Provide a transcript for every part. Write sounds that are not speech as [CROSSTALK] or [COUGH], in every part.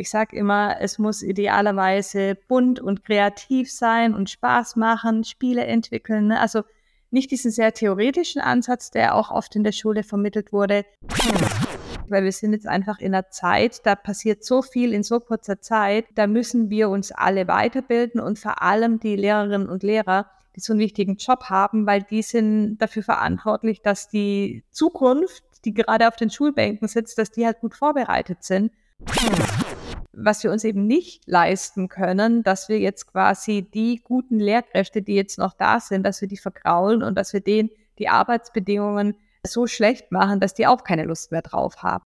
Ich sage immer, es muss idealerweise bunt und kreativ sein und Spaß machen, Spiele entwickeln. Ne? Also nicht diesen sehr theoretischen Ansatz, der auch oft in der Schule vermittelt wurde. Weil wir sind jetzt einfach in einer Zeit, da passiert so viel in so kurzer Zeit, da müssen wir uns alle weiterbilden und vor allem die Lehrerinnen und Lehrer, die so einen wichtigen Job haben, weil die sind dafür verantwortlich, dass die Zukunft, die gerade auf den Schulbänken sitzt, dass die halt gut vorbereitet sind was wir uns eben nicht leisten können, dass wir jetzt quasi die guten Lehrkräfte, die jetzt noch da sind, dass wir die vergraulen und dass wir denen die Arbeitsbedingungen so schlecht machen, dass die auch keine Lust mehr drauf haben.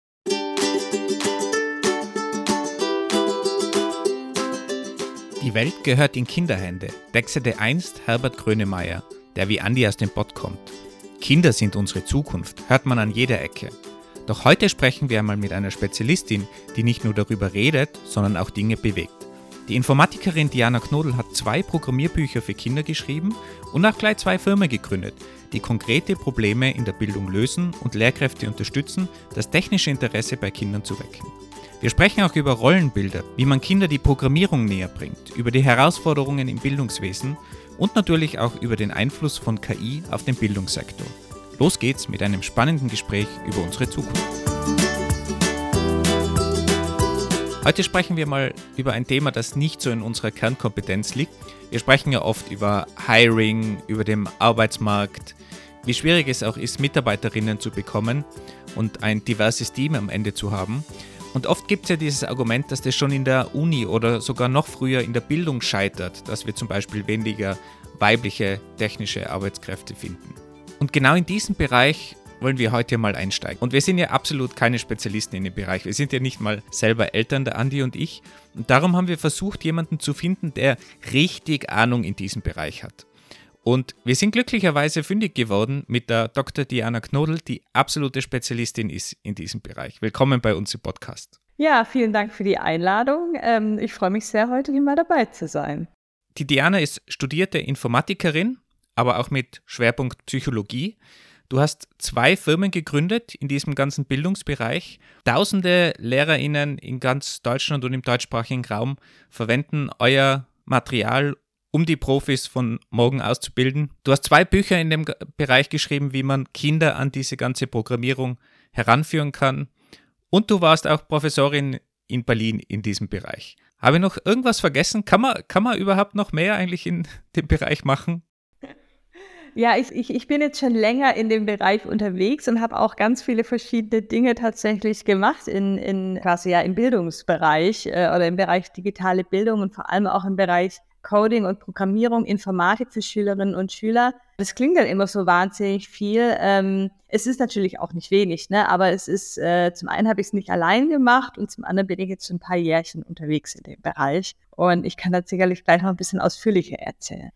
Die Welt gehört in Kinderhände, wechselte einst Herbert Grönemeyer, der wie Andi aus dem Pott kommt. Kinder sind unsere Zukunft, hört man an jeder Ecke. Doch heute sprechen wir einmal mit einer Spezialistin, die nicht nur darüber redet, sondern auch Dinge bewegt. Die Informatikerin Diana Knodel hat zwei Programmierbücher für Kinder geschrieben und auch gleich zwei Firmen gegründet, die konkrete Probleme in der Bildung lösen und Lehrkräfte unterstützen, das technische Interesse bei Kindern zu wecken. Wir sprechen auch über Rollenbilder, wie man Kinder die Programmierung näher bringt, über die Herausforderungen im Bildungswesen und natürlich auch über den Einfluss von KI auf den Bildungssektor. Los geht's mit einem spannenden Gespräch über unsere Zukunft. Heute sprechen wir mal über ein Thema, das nicht so in unserer Kernkompetenz liegt. Wir sprechen ja oft über Hiring, über den Arbeitsmarkt, wie schwierig es auch ist, Mitarbeiterinnen zu bekommen und ein diverses Team am Ende zu haben. Und oft gibt es ja dieses Argument, dass das schon in der Uni oder sogar noch früher in der Bildung scheitert, dass wir zum Beispiel weniger weibliche technische Arbeitskräfte finden. Und genau in diesem Bereich wollen wir heute mal einsteigen. Und wir sind ja absolut keine Spezialisten in dem Bereich. Wir sind ja nicht mal selber Eltern, der Andi und ich. Und darum haben wir versucht, jemanden zu finden, der richtig Ahnung in diesem Bereich hat. Und wir sind glücklicherweise fündig geworden mit der Dr. Diana Knodel, die absolute Spezialistin ist in diesem Bereich. Willkommen bei uns im Podcast. Ja, vielen Dank für die Einladung. Ähm, ich freue mich sehr, heute hier mal dabei zu sein. Die Diana ist studierte Informatikerin aber auch mit Schwerpunkt Psychologie. Du hast zwei Firmen gegründet in diesem ganzen Bildungsbereich. Tausende Lehrerinnen in ganz Deutschland und im deutschsprachigen Raum verwenden euer Material, um die Profis von morgen auszubilden. Du hast zwei Bücher in dem Bereich geschrieben, wie man Kinder an diese ganze Programmierung heranführen kann. Und du warst auch Professorin in Berlin in diesem Bereich. Habe ich noch irgendwas vergessen? Kann man, kann man überhaupt noch mehr eigentlich in [LAUGHS] dem Bereich machen? Ja, ich, ich, ich bin jetzt schon länger in dem Bereich unterwegs und habe auch ganz viele verschiedene Dinge tatsächlich gemacht in, in quasi ja im Bildungsbereich äh, oder im Bereich digitale Bildung und vor allem auch im Bereich Coding und Programmierung, Informatik für Schülerinnen und Schüler. Das klingt dann immer so wahnsinnig viel. Ähm, es ist natürlich auch nicht wenig, ne? aber es ist, äh, zum einen habe ich es nicht allein gemacht und zum anderen bin ich jetzt schon ein paar Jährchen unterwegs in dem Bereich. Und ich kann da sicherlich gleich noch ein bisschen ausführlicher erzählen.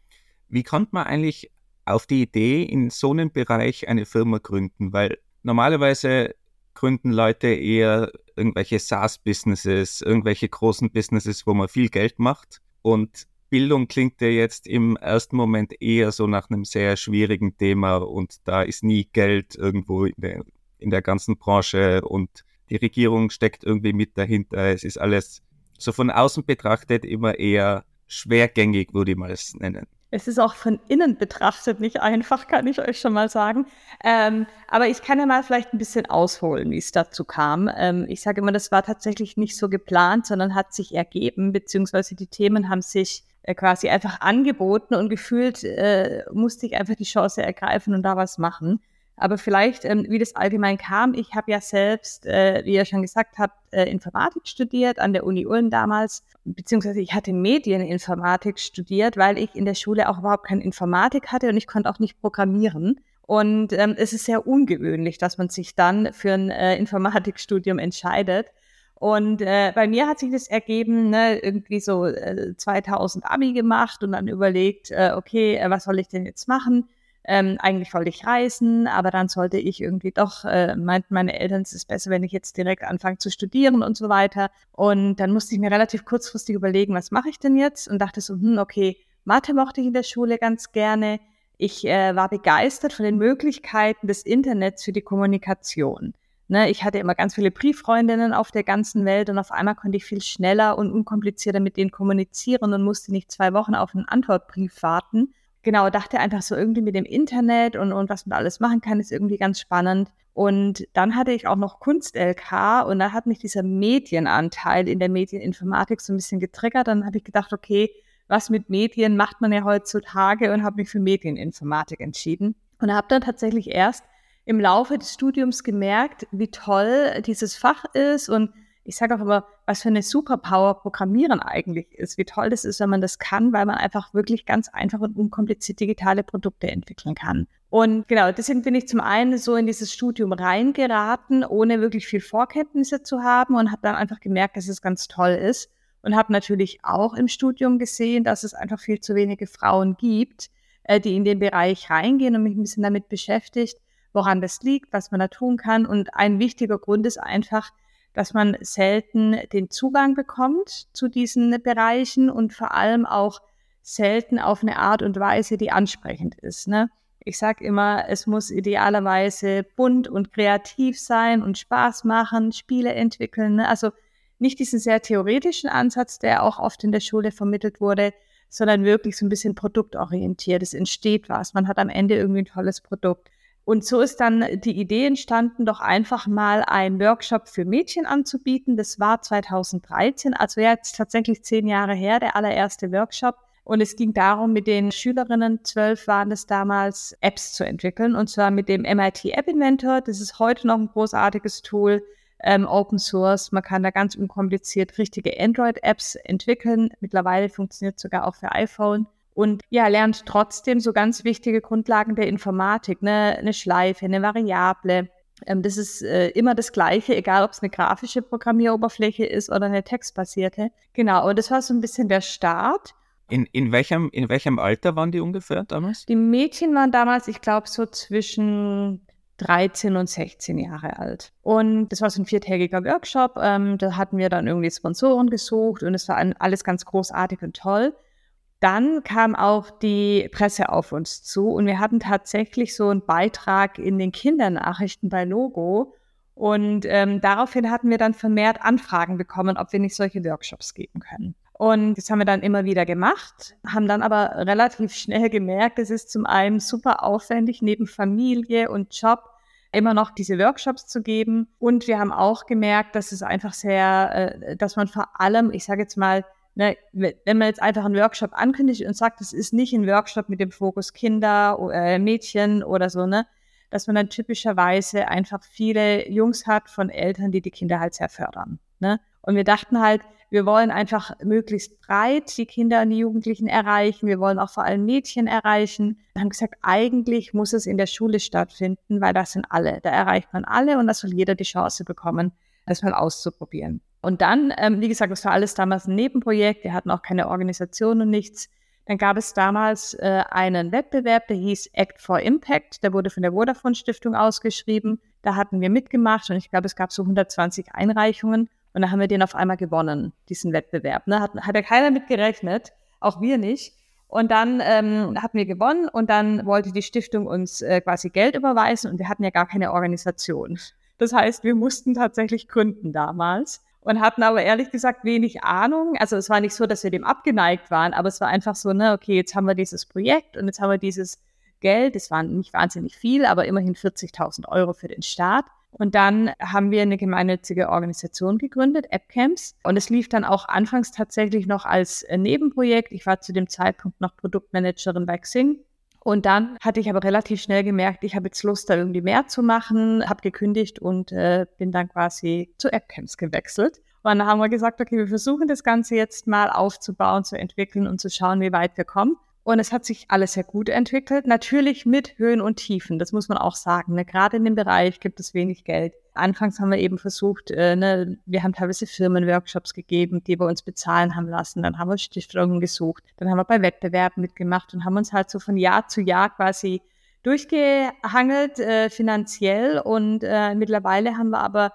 Wie kommt man eigentlich auf die Idee, in so einem Bereich eine Firma gründen? Weil normalerweise gründen Leute eher irgendwelche SaaS-Businesses, irgendwelche großen Businesses, wo man viel Geld macht. Und Bildung klingt ja jetzt im ersten Moment eher so nach einem sehr schwierigen Thema und da ist nie Geld irgendwo in der, in der ganzen Branche und die Regierung steckt irgendwie mit dahinter. Es ist alles so von außen betrachtet immer eher schwergängig, würde ich mal es nennen. Es ist auch von innen betrachtet nicht einfach, kann ich euch schon mal sagen. Ähm, aber ich kann ja mal vielleicht ein bisschen ausholen, wie es dazu kam. Ähm, ich sage immer, das war tatsächlich nicht so geplant, sondern hat sich ergeben, beziehungsweise die Themen haben sich äh, quasi einfach angeboten und gefühlt äh, musste ich einfach die Chance ergreifen und da was machen. Aber vielleicht, ähm, wie das allgemein kam, ich habe ja selbst, äh, wie ihr schon gesagt habt, äh, Informatik studiert an der Uni Ulm damals, beziehungsweise ich hatte Medieninformatik studiert, weil ich in der Schule auch überhaupt keine Informatik hatte und ich konnte auch nicht programmieren. Und ähm, es ist sehr ungewöhnlich, dass man sich dann für ein äh, Informatikstudium entscheidet. Und äh, bei mir hat sich das ergeben, ne, irgendwie so äh, 2000 Abi gemacht und dann überlegt, äh, okay, äh, was soll ich denn jetzt machen? Ähm, eigentlich wollte ich reisen, aber dann sollte ich irgendwie doch, äh, meinten meine Eltern, es ist besser, wenn ich jetzt direkt anfange zu studieren und so weiter. Und dann musste ich mir relativ kurzfristig überlegen, was mache ich denn jetzt? Und dachte so, hm, okay, Mathe mochte ich in der Schule ganz gerne. Ich äh, war begeistert von den Möglichkeiten des Internets für die Kommunikation. Ne, ich hatte immer ganz viele Brieffreundinnen auf der ganzen Welt und auf einmal konnte ich viel schneller und unkomplizierter mit denen kommunizieren und musste nicht zwei Wochen auf einen Antwortbrief warten. Genau, dachte einfach so irgendwie mit dem Internet und, und was man alles machen kann, ist irgendwie ganz spannend. Und dann hatte ich auch noch Kunst-LK und da hat mich dieser Medienanteil in der Medieninformatik so ein bisschen getriggert. Dann habe ich gedacht, okay, was mit Medien macht man ja heutzutage und habe mich für Medieninformatik entschieden. Und habe dann tatsächlich erst im Laufe des Studiums gemerkt, wie toll dieses Fach ist und ich sage auch immer, was für eine Superpower Programmieren eigentlich ist, wie toll das ist, wenn man das kann, weil man einfach wirklich ganz einfach und unkompliziert digitale Produkte entwickeln kann. Und genau, deswegen bin ich zum einen so in dieses Studium reingeraten, ohne wirklich viel Vorkenntnisse zu haben und habe dann einfach gemerkt, dass es ganz toll ist und habe natürlich auch im Studium gesehen, dass es einfach viel zu wenige Frauen gibt, äh, die in den Bereich reingehen und mich ein bisschen damit beschäftigt, woran das liegt, was man da tun kann. Und ein wichtiger Grund ist einfach, dass man selten den Zugang bekommt zu diesen Bereichen und vor allem auch selten auf eine Art und Weise, die ansprechend ist. Ne? Ich sage immer, es muss idealerweise bunt und kreativ sein und Spaß machen, Spiele entwickeln. Ne? Also nicht diesen sehr theoretischen Ansatz, der auch oft in der Schule vermittelt wurde, sondern wirklich so ein bisschen produktorientiert. Es entsteht was. Man hat am Ende irgendwie ein tolles Produkt. Und so ist dann die Idee entstanden, doch einfach mal einen Workshop für Mädchen anzubieten. Das war 2013, also jetzt tatsächlich zehn Jahre her, der allererste Workshop. Und es ging darum, mit den Schülerinnen, zwölf waren es damals, Apps zu entwickeln. Und zwar mit dem MIT App Inventor. Das ist heute noch ein großartiges Tool, ähm, Open Source. Man kann da ganz unkompliziert richtige Android-Apps entwickeln. Mittlerweile funktioniert sogar auch für iPhone und ja, lernt trotzdem so ganz wichtige Grundlagen der Informatik, ne? eine Schleife, eine Variable. Ähm, das ist äh, immer das Gleiche, egal ob es eine grafische Programmieroberfläche ist oder eine textbasierte. Genau, und das war so ein bisschen der Start. In, in, welchem, in welchem Alter waren die ungefähr damals? Die Mädchen waren damals, ich glaube, so zwischen 13 und 16 Jahre alt. Und das war so ein viertägiger Workshop. Ähm, da hatten wir dann irgendwie Sponsoren gesucht und es war alles ganz großartig und toll. Dann kam auch die Presse auf uns zu und wir hatten tatsächlich so einen Beitrag in den Kindernachrichten bei Logo. Und ähm, daraufhin hatten wir dann vermehrt Anfragen bekommen, ob wir nicht solche Workshops geben können. Und das haben wir dann immer wieder gemacht, haben dann aber relativ [LAUGHS] schnell gemerkt, es ist zum einen super aufwendig, neben Familie und Job immer noch diese Workshops zu geben. Und wir haben auch gemerkt, dass es einfach sehr, äh, dass man vor allem, ich sage jetzt mal, ne, wenn man jetzt einfach einen Workshop ankündigt und sagt, es ist nicht ein Workshop mit dem Fokus Kinder, äh, Mädchen oder so, ne, dass man dann typischerweise einfach viele Jungs hat von Eltern, die die Kinder halt sehr fördern. Ne? Und wir dachten halt, wir wollen einfach möglichst breit die Kinder und die Jugendlichen erreichen. Wir wollen auch vor allem Mädchen erreichen. Wir haben gesagt, eigentlich muss es in der Schule stattfinden, weil das sind alle. Da erreicht man alle und da soll jeder die Chance bekommen, das mal auszuprobieren. Und dann, ähm, wie gesagt, das war alles damals ein Nebenprojekt. Wir hatten auch keine Organisation und nichts. Dann gab es damals äh, einen Wettbewerb, der hieß Act for Impact. Der wurde von der Vodafone Stiftung ausgeschrieben. Da hatten wir mitgemacht und ich glaube, es gab so 120 Einreichungen. Und da haben wir den auf einmal gewonnen, diesen Wettbewerb. Ne? Hat, hat ja keiner mit gerechnet, auch wir nicht. Und dann ähm, hatten wir gewonnen und dann wollte die Stiftung uns äh, quasi Geld überweisen und wir hatten ja gar keine Organisation. Das heißt, wir mussten tatsächlich gründen damals und hatten aber ehrlich gesagt wenig Ahnung. Also es war nicht so, dass wir dem abgeneigt waren, aber es war einfach so, ne, okay, jetzt haben wir dieses Projekt und jetzt haben wir dieses Geld. Es waren nicht wahnsinnig viel, aber immerhin 40.000 Euro für den Start. Und dann haben wir eine gemeinnützige Organisation gegründet, AppCamps. Und es lief dann auch anfangs tatsächlich noch als Nebenprojekt. Ich war zu dem Zeitpunkt noch Produktmanagerin bei Xing und dann hatte ich aber relativ schnell gemerkt, ich habe jetzt Lust, da irgendwie mehr zu machen, habe gekündigt und äh, bin dann quasi zu AppCamps gewechselt. Und dann haben wir gesagt, okay, wir versuchen das Ganze jetzt mal aufzubauen, zu entwickeln und zu schauen, wie weit wir kommen. Und es hat sich alles sehr gut entwickelt. Natürlich mit Höhen und Tiefen, das muss man auch sagen. Ne? Gerade in dem Bereich gibt es wenig Geld. Anfangs haben wir eben versucht, äh, ne, wir haben teilweise Firmenworkshops gegeben, die wir uns bezahlen haben lassen. Dann haben wir Stiftungen gesucht. Dann haben wir bei Wettbewerben mitgemacht und haben uns halt so von Jahr zu Jahr quasi durchgehangelt äh, finanziell. Und äh, mittlerweile haben wir aber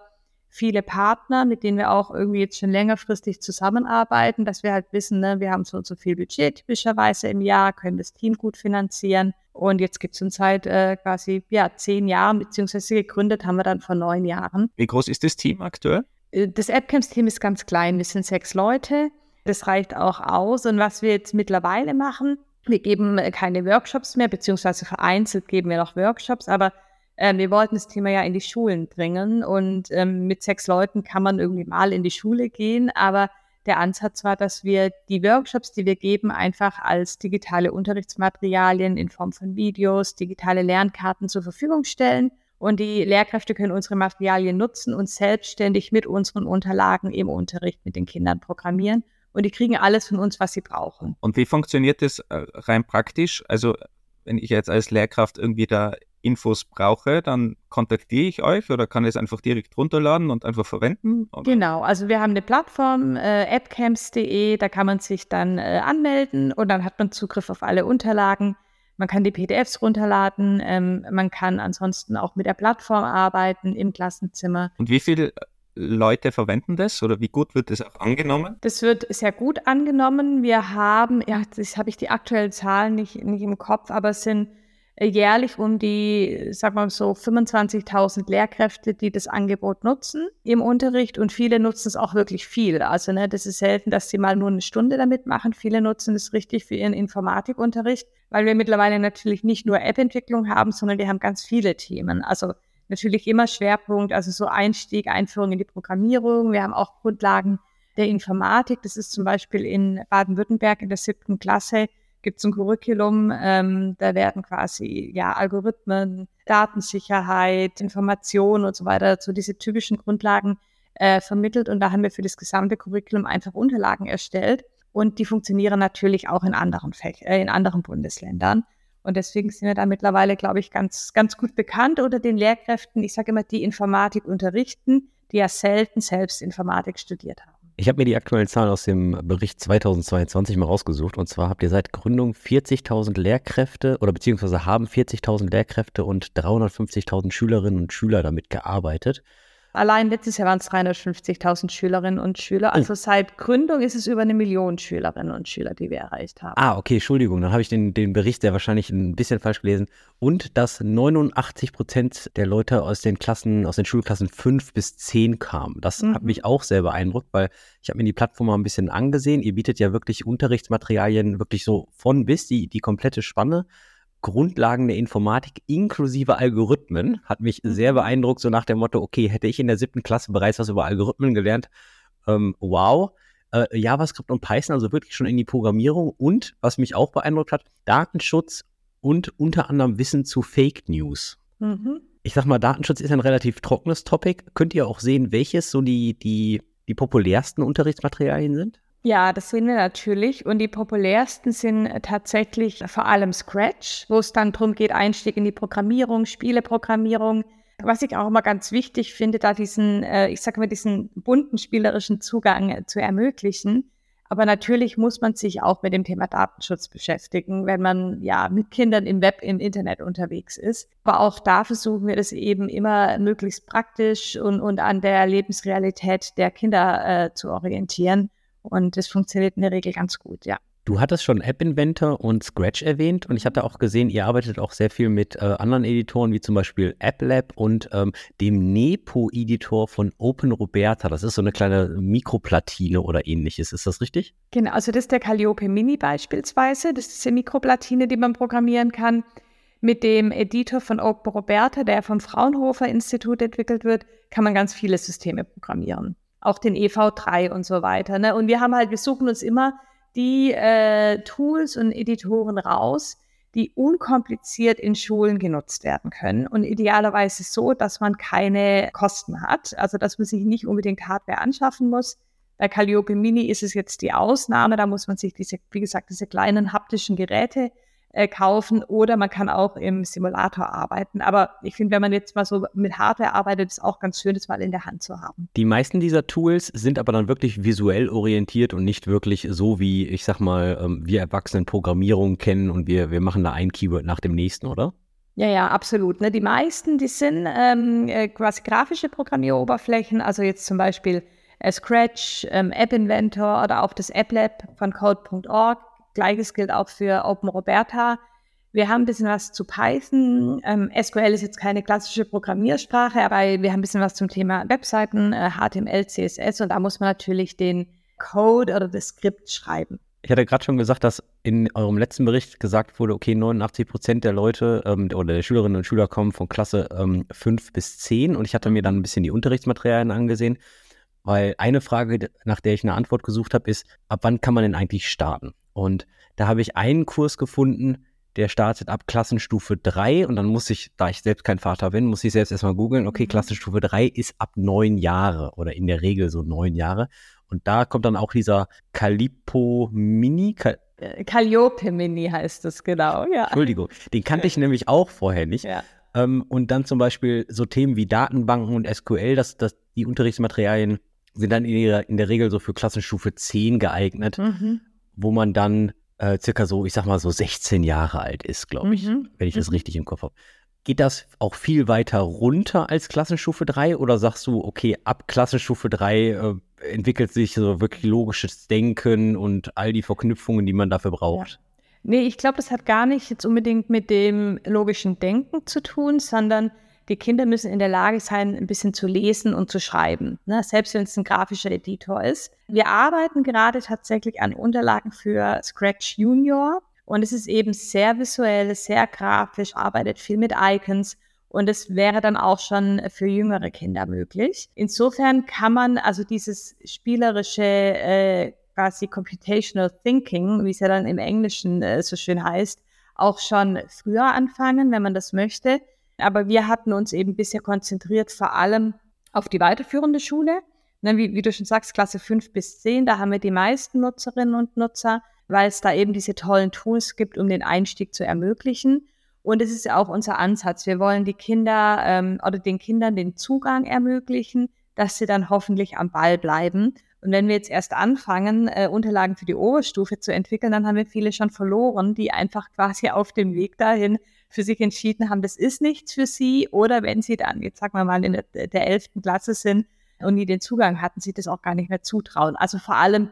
viele Partner, mit denen wir auch irgendwie jetzt schon längerfristig zusammenarbeiten, dass wir halt wissen, ne, wir haben so und so viel Budget typischerweise im Jahr, können das Team gut finanzieren Und jetzt gibt es uns seit äh, quasi ja, zehn Jahren, beziehungsweise gegründet haben wir dann vor neun Jahren. Wie groß ist das Team aktuell? Äh, das AppCamps-Team ist ganz klein. Wir sind sechs Leute. Das reicht auch aus. Und was wir jetzt mittlerweile machen, wir geben äh, keine Workshops mehr, beziehungsweise vereinzelt geben wir noch Workshops, aber äh, wir wollten das Thema ja in die Schulen bringen. Und ähm, mit sechs Leuten kann man irgendwie mal in die Schule gehen, aber der Ansatz war, dass wir die Workshops, die wir geben, einfach als digitale Unterrichtsmaterialien in Form von Videos, digitale Lernkarten zur Verfügung stellen. Und die Lehrkräfte können unsere Materialien nutzen und selbstständig mit unseren Unterlagen im Unterricht mit den Kindern programmieren. Und die kriegen alles von uns, was sie brauchen. Und wie funktioniert das äh, rein praktisch? Also wenn ich jetzt als Lehrkraft irgendwie da Infos brauche, dann kontaktiere ich euch oder kann es einfach direkt runterladen und einfach verwenden? Oder? Genau, also wir haben eine Plattform, äh, appcamps.de, da kann man sich dann äh, anmelden und dann hat man Zugriff auf alle Unterlagen. Man kann die PDFs runterladen, ähm, man kann ansonsten auch mit der Plattform arbeiten im Klassenzimmer. Und wie viele Leute verwenden das oder wie gut wird das auch angenommen? Das wird sehr gut angenommen. Wir haben, ja, das habe ich die aktuellen Zahlen nicht, nicht im Kopf, aber es sind jährlich um die, sag mal so, 25.000 Lehrkräfte, die das Angebot nutzen im Unterricht und viele nutzen es auch wirklich viel. Also ne, das ist selten, dass sie mal nur eine Stunde damit machen. Viele nutzen es richtig für ihren Informatikunterricht, weil wir mittlerweile natürlich nicht nur App-Entwicklung haben, sondern wir haben ganz viele Themen. Also natürlich immer Schwerpunkt, also so Einstieg, Einführung in die Programmierung. Wir haben auch Grundlagen der Informatik. Das ist zum Beispiel in Baden-Württemberg in der siebten Klasse gibt es ein Curriculum, ähm, da werden quasi ja Algorithmen, Datensicherheit, Information und so weiter, so diese typischen Grundlagen äh, vermittelt. Und da haben wir für das gesamte Curriculum einfach Unterlagen erstellt. Und die funktionieren natürlich auch in anderen Fäch äh, in anderen Bundesländern. Und deswegen sind wir da mittlerweile, glaube ich, ganz, ganz gut bekannt unter den Lehrkräften. Ich sage immer, die Informatik unterrichten, die ja selten selbst Informatik studiert haben. Ich habe mir die aktuellen Zahlen aus dem Bericht 2022 mal rausgesucht. Und zwar habt ihr seit Gründung 40.000 Lehrkräfte oder beziehungsweise haben 40.000 Lehrkräfte und 350.000 Schülerinnen und Schüler damit gearbeitet. Allein letztes Jahr waren es 350.000 Schülerinnen und Schüler. Also seit Gründung ist es über eine Million Schülerinnen und Schüler, die wir erreicht haben. Ah, okay, Entschuldigung, dann habe ich den, den Bericht sehr wahrscheinlich ein bisschen falsch gelesen. Und dass 89 Prozent der Leute aus den Klassen, aus den Schulklassen 5 bis 10 kamen. Das mhm. hat mich auch sehr beeindruckt, weil ich habe mir die Plattform mal ein bisschen angesehen. Ihr bietet ja wirklich Unterrichtsmaterialien, wirklich so von bis, die, die komplette Spanne. Grundlagen der Informatik inklusive Algorithmen. Hat mich sehr mhm. beeindruckt, so nach dem Motto, okay, hätte ich in der siebten Klasse bereits was über Algorithmen gelernt, ähm, wow. Äh, JavaScript und Python, also wirklich schon in die Programmierung. Und was mich auch beeindruckt hat, Datenschutz und unter anderem Wissen zu Fake News. Mhm. Ich sag mal, Datenschutz ist ein relativ trockenes Topic. Könnt ihr auch sehen, welches so die, die, die populärsten Unterrichtsmaterialien sind? Ja, das sehen wir natürlich. Und die populärsten sind äh, tatsächlich vor allem Scratch, wo es dann darum geht, Einstieg in die Programmierung, Spieleprogrammierung. Was ich auch immer ganz wichtig finde, da diesen, äh, ich sage mal, diesen bunten spielerischen Zugang äh, zu ermöglichen. Aber natürlich muss man sich auch mit dem Thema Datenschutz beschäftigen, wenn man ja mit Kindern im Web, im Internet unterwegs ist. Aber auch da versuchen wir das eben immer möglichst praktisch und, und an der Lebensrealität der Kinder äh, zu orientieren. Und das funktioniert in der Regel ganz gut, ja. Du hattest schon App Inventor und Scratch erwähnt und ich hatte auch gesehen, ihr arbeitet auch sehr viel mit äh, anderen Editoren, wie zum Beispiel AppLab und ähm, dem Nepo-Editor von OpenRoberta. Das ist so eine kleine Mikroplatine oder ähnliches. Ist das richtig? Genau, also das ist der Calliope Mini beispielsweise. Das ist eine Mikroplatine, die man programmieren kann. Mit dem Editor von OpenRoberta, der vom Fraunhofer Institut entwickelt wird, kann man ganz viele Systeme programmieren auch den EV3 und so weiter. Ne? Und wir haben halt, wir suchen uns immer die äh, Tools und Editoren raus, die unkompliziert in Schulen genutzt werden können und idealerweise so, dass man keine Kosten hat, also dass man sich nicht unbedingt Hardware anschaffen muss. Bei Calliope Mini ist es jetzt die Ausnahme, da muss man sich diese, wie gesagt, diese kleinen haptischen Geräte äh, kaufen oder man kann auch im Simulator arbeiten. Aber ich finde, wenn man jetzt mal so mit Hardware arbeitet, ist auch ganz schön, das mal in der Hand zu haben. Die meisten dieser Tools sind aber dann wirklich visuell orientiert und nicht wirklich so wie, ich sag mal, ähm, wir Erwachsenen Programmierung kennen und wir, wir machen da ein Keyword nach dem nächsten, oder? Ja, ja, absolut. Ne? Die meisten, die sind ähm, äh, quasi grafische Programmieroberflächen, also jetzt zum Beispiel äh, Scratch, ähm, App Inventor oder auch das App Lab von code.org. Gleiches gilt auch für Open Roberta. Wir haben ein bisschen was zu Python. Ähm, SQL ist jetzt keine klassische Programmiersprache, aber wir haben ein bisschen was zum Thema Webseiten, äh, HTML, CSS und da muss man natürlich den Code oder das Skript schreiben. Ich hatte gerade schon gesagt, dass in eurem letzten Bericht gesagt wurde, okay, 89 Prozent der Leute ähm, oder der Schülerinnen und Schüler kommen von Klasse ähm, 5 bis 10 und ich hatte mir dann ein bisschen die Unterrichtsmaterialien angesehen, weil eine Frage, nach der ich eine Antwort gesucht habe, ist, ab wann kann man denn eigentlich starten? Und da habe ich einen Kurs gefunden, der startet ab Klassenstufe 3 und dann muss ich, da ich selbst kein Vater bin, muss ich selbst erstmal googeln, okay, mhm. Klassenstufe 3 ist ab neun Jahre oder in der Regel so neun Jahre. Und da kommt dann auch dieser Calippo Mini. Cal äh, Calliope Mini heißt es, genau, ja. Entschuldigung, den kannte ich nämlich auch vorher nicht. Ja. Ähm, und dann zum Beispiel so Themen wie Datenbanken und SQL, dass, dass die Unterrichtsmaterialien sind dann in der, in der Regel so für Klassenstufe 10 geeignet, mhm. Wo man dann äh, circa so, ich sag mal so 16 Jahre alt ist, glaube ich, mhm. wenn ich das mhm. richtig im Kopf habe. Geht das auch viel weiter runter als Klassenstufe 3 oder sagst du, okay, ab Klassenstufe 3 äh, entwickelt sich so wirklich logisches Denken und all die Verknüpfungen, die man dafür braucht? Ja. Nee, ich glaube, das hat gar nicht jetzt unbedingt mit dem logischen Denken zu tun, sondern die Kinder müssen in der Lage sein, ein bisschen zu lesen und zu schreiben, ne? selbst wenn es ein grafischer Editor ist. Wir arbeiten gerade tatsächlich an Unterlagen für Scratch Junior und es ist eben sehr visuell, sehr grafisch, arbeitet viel mit Icons und es wäre dann auch schon für jüngere Kinder möglich. Insofern kann man also dieses spielerische äh, quasi Computational Thinking, wie es ja dann im Englischen äh, so schön heißt, auch schon früher anfangen, wenn man das möchte. Aber wir hatten uns eben bisher konzentriert vor allem auf die weiterführende Schule. Wie, wie, du schon sagst, Klasse 5 bis 10, da haben wir die meisten Nutzerinnen und Nutzer, weil es da eben diese tollen Tools gibt, um den Einstieg zu ermöglichen. Und es ist ja auch unser Ansatz. Wir wollen die Kinder ähm, oder den Kindern den Zugang ermöglichen, dass sie dann hoffentlich am Ball bleiben. Und wenn wir jetzt erst anfangen, äh, Unterlagen für die Oberstufe zu entwickeln, dann haben wir viele schon verloren, die einfach quasi auf dem Weg dahin für sich entschieden haben, das ist nichts für sie. Oder wenn sie dann, jetzt sagen wir mal, in der, 11. Klasse sind und nie den Zugang hatten, sie das auch gar nicht mehr zutrauen. Also vor allem,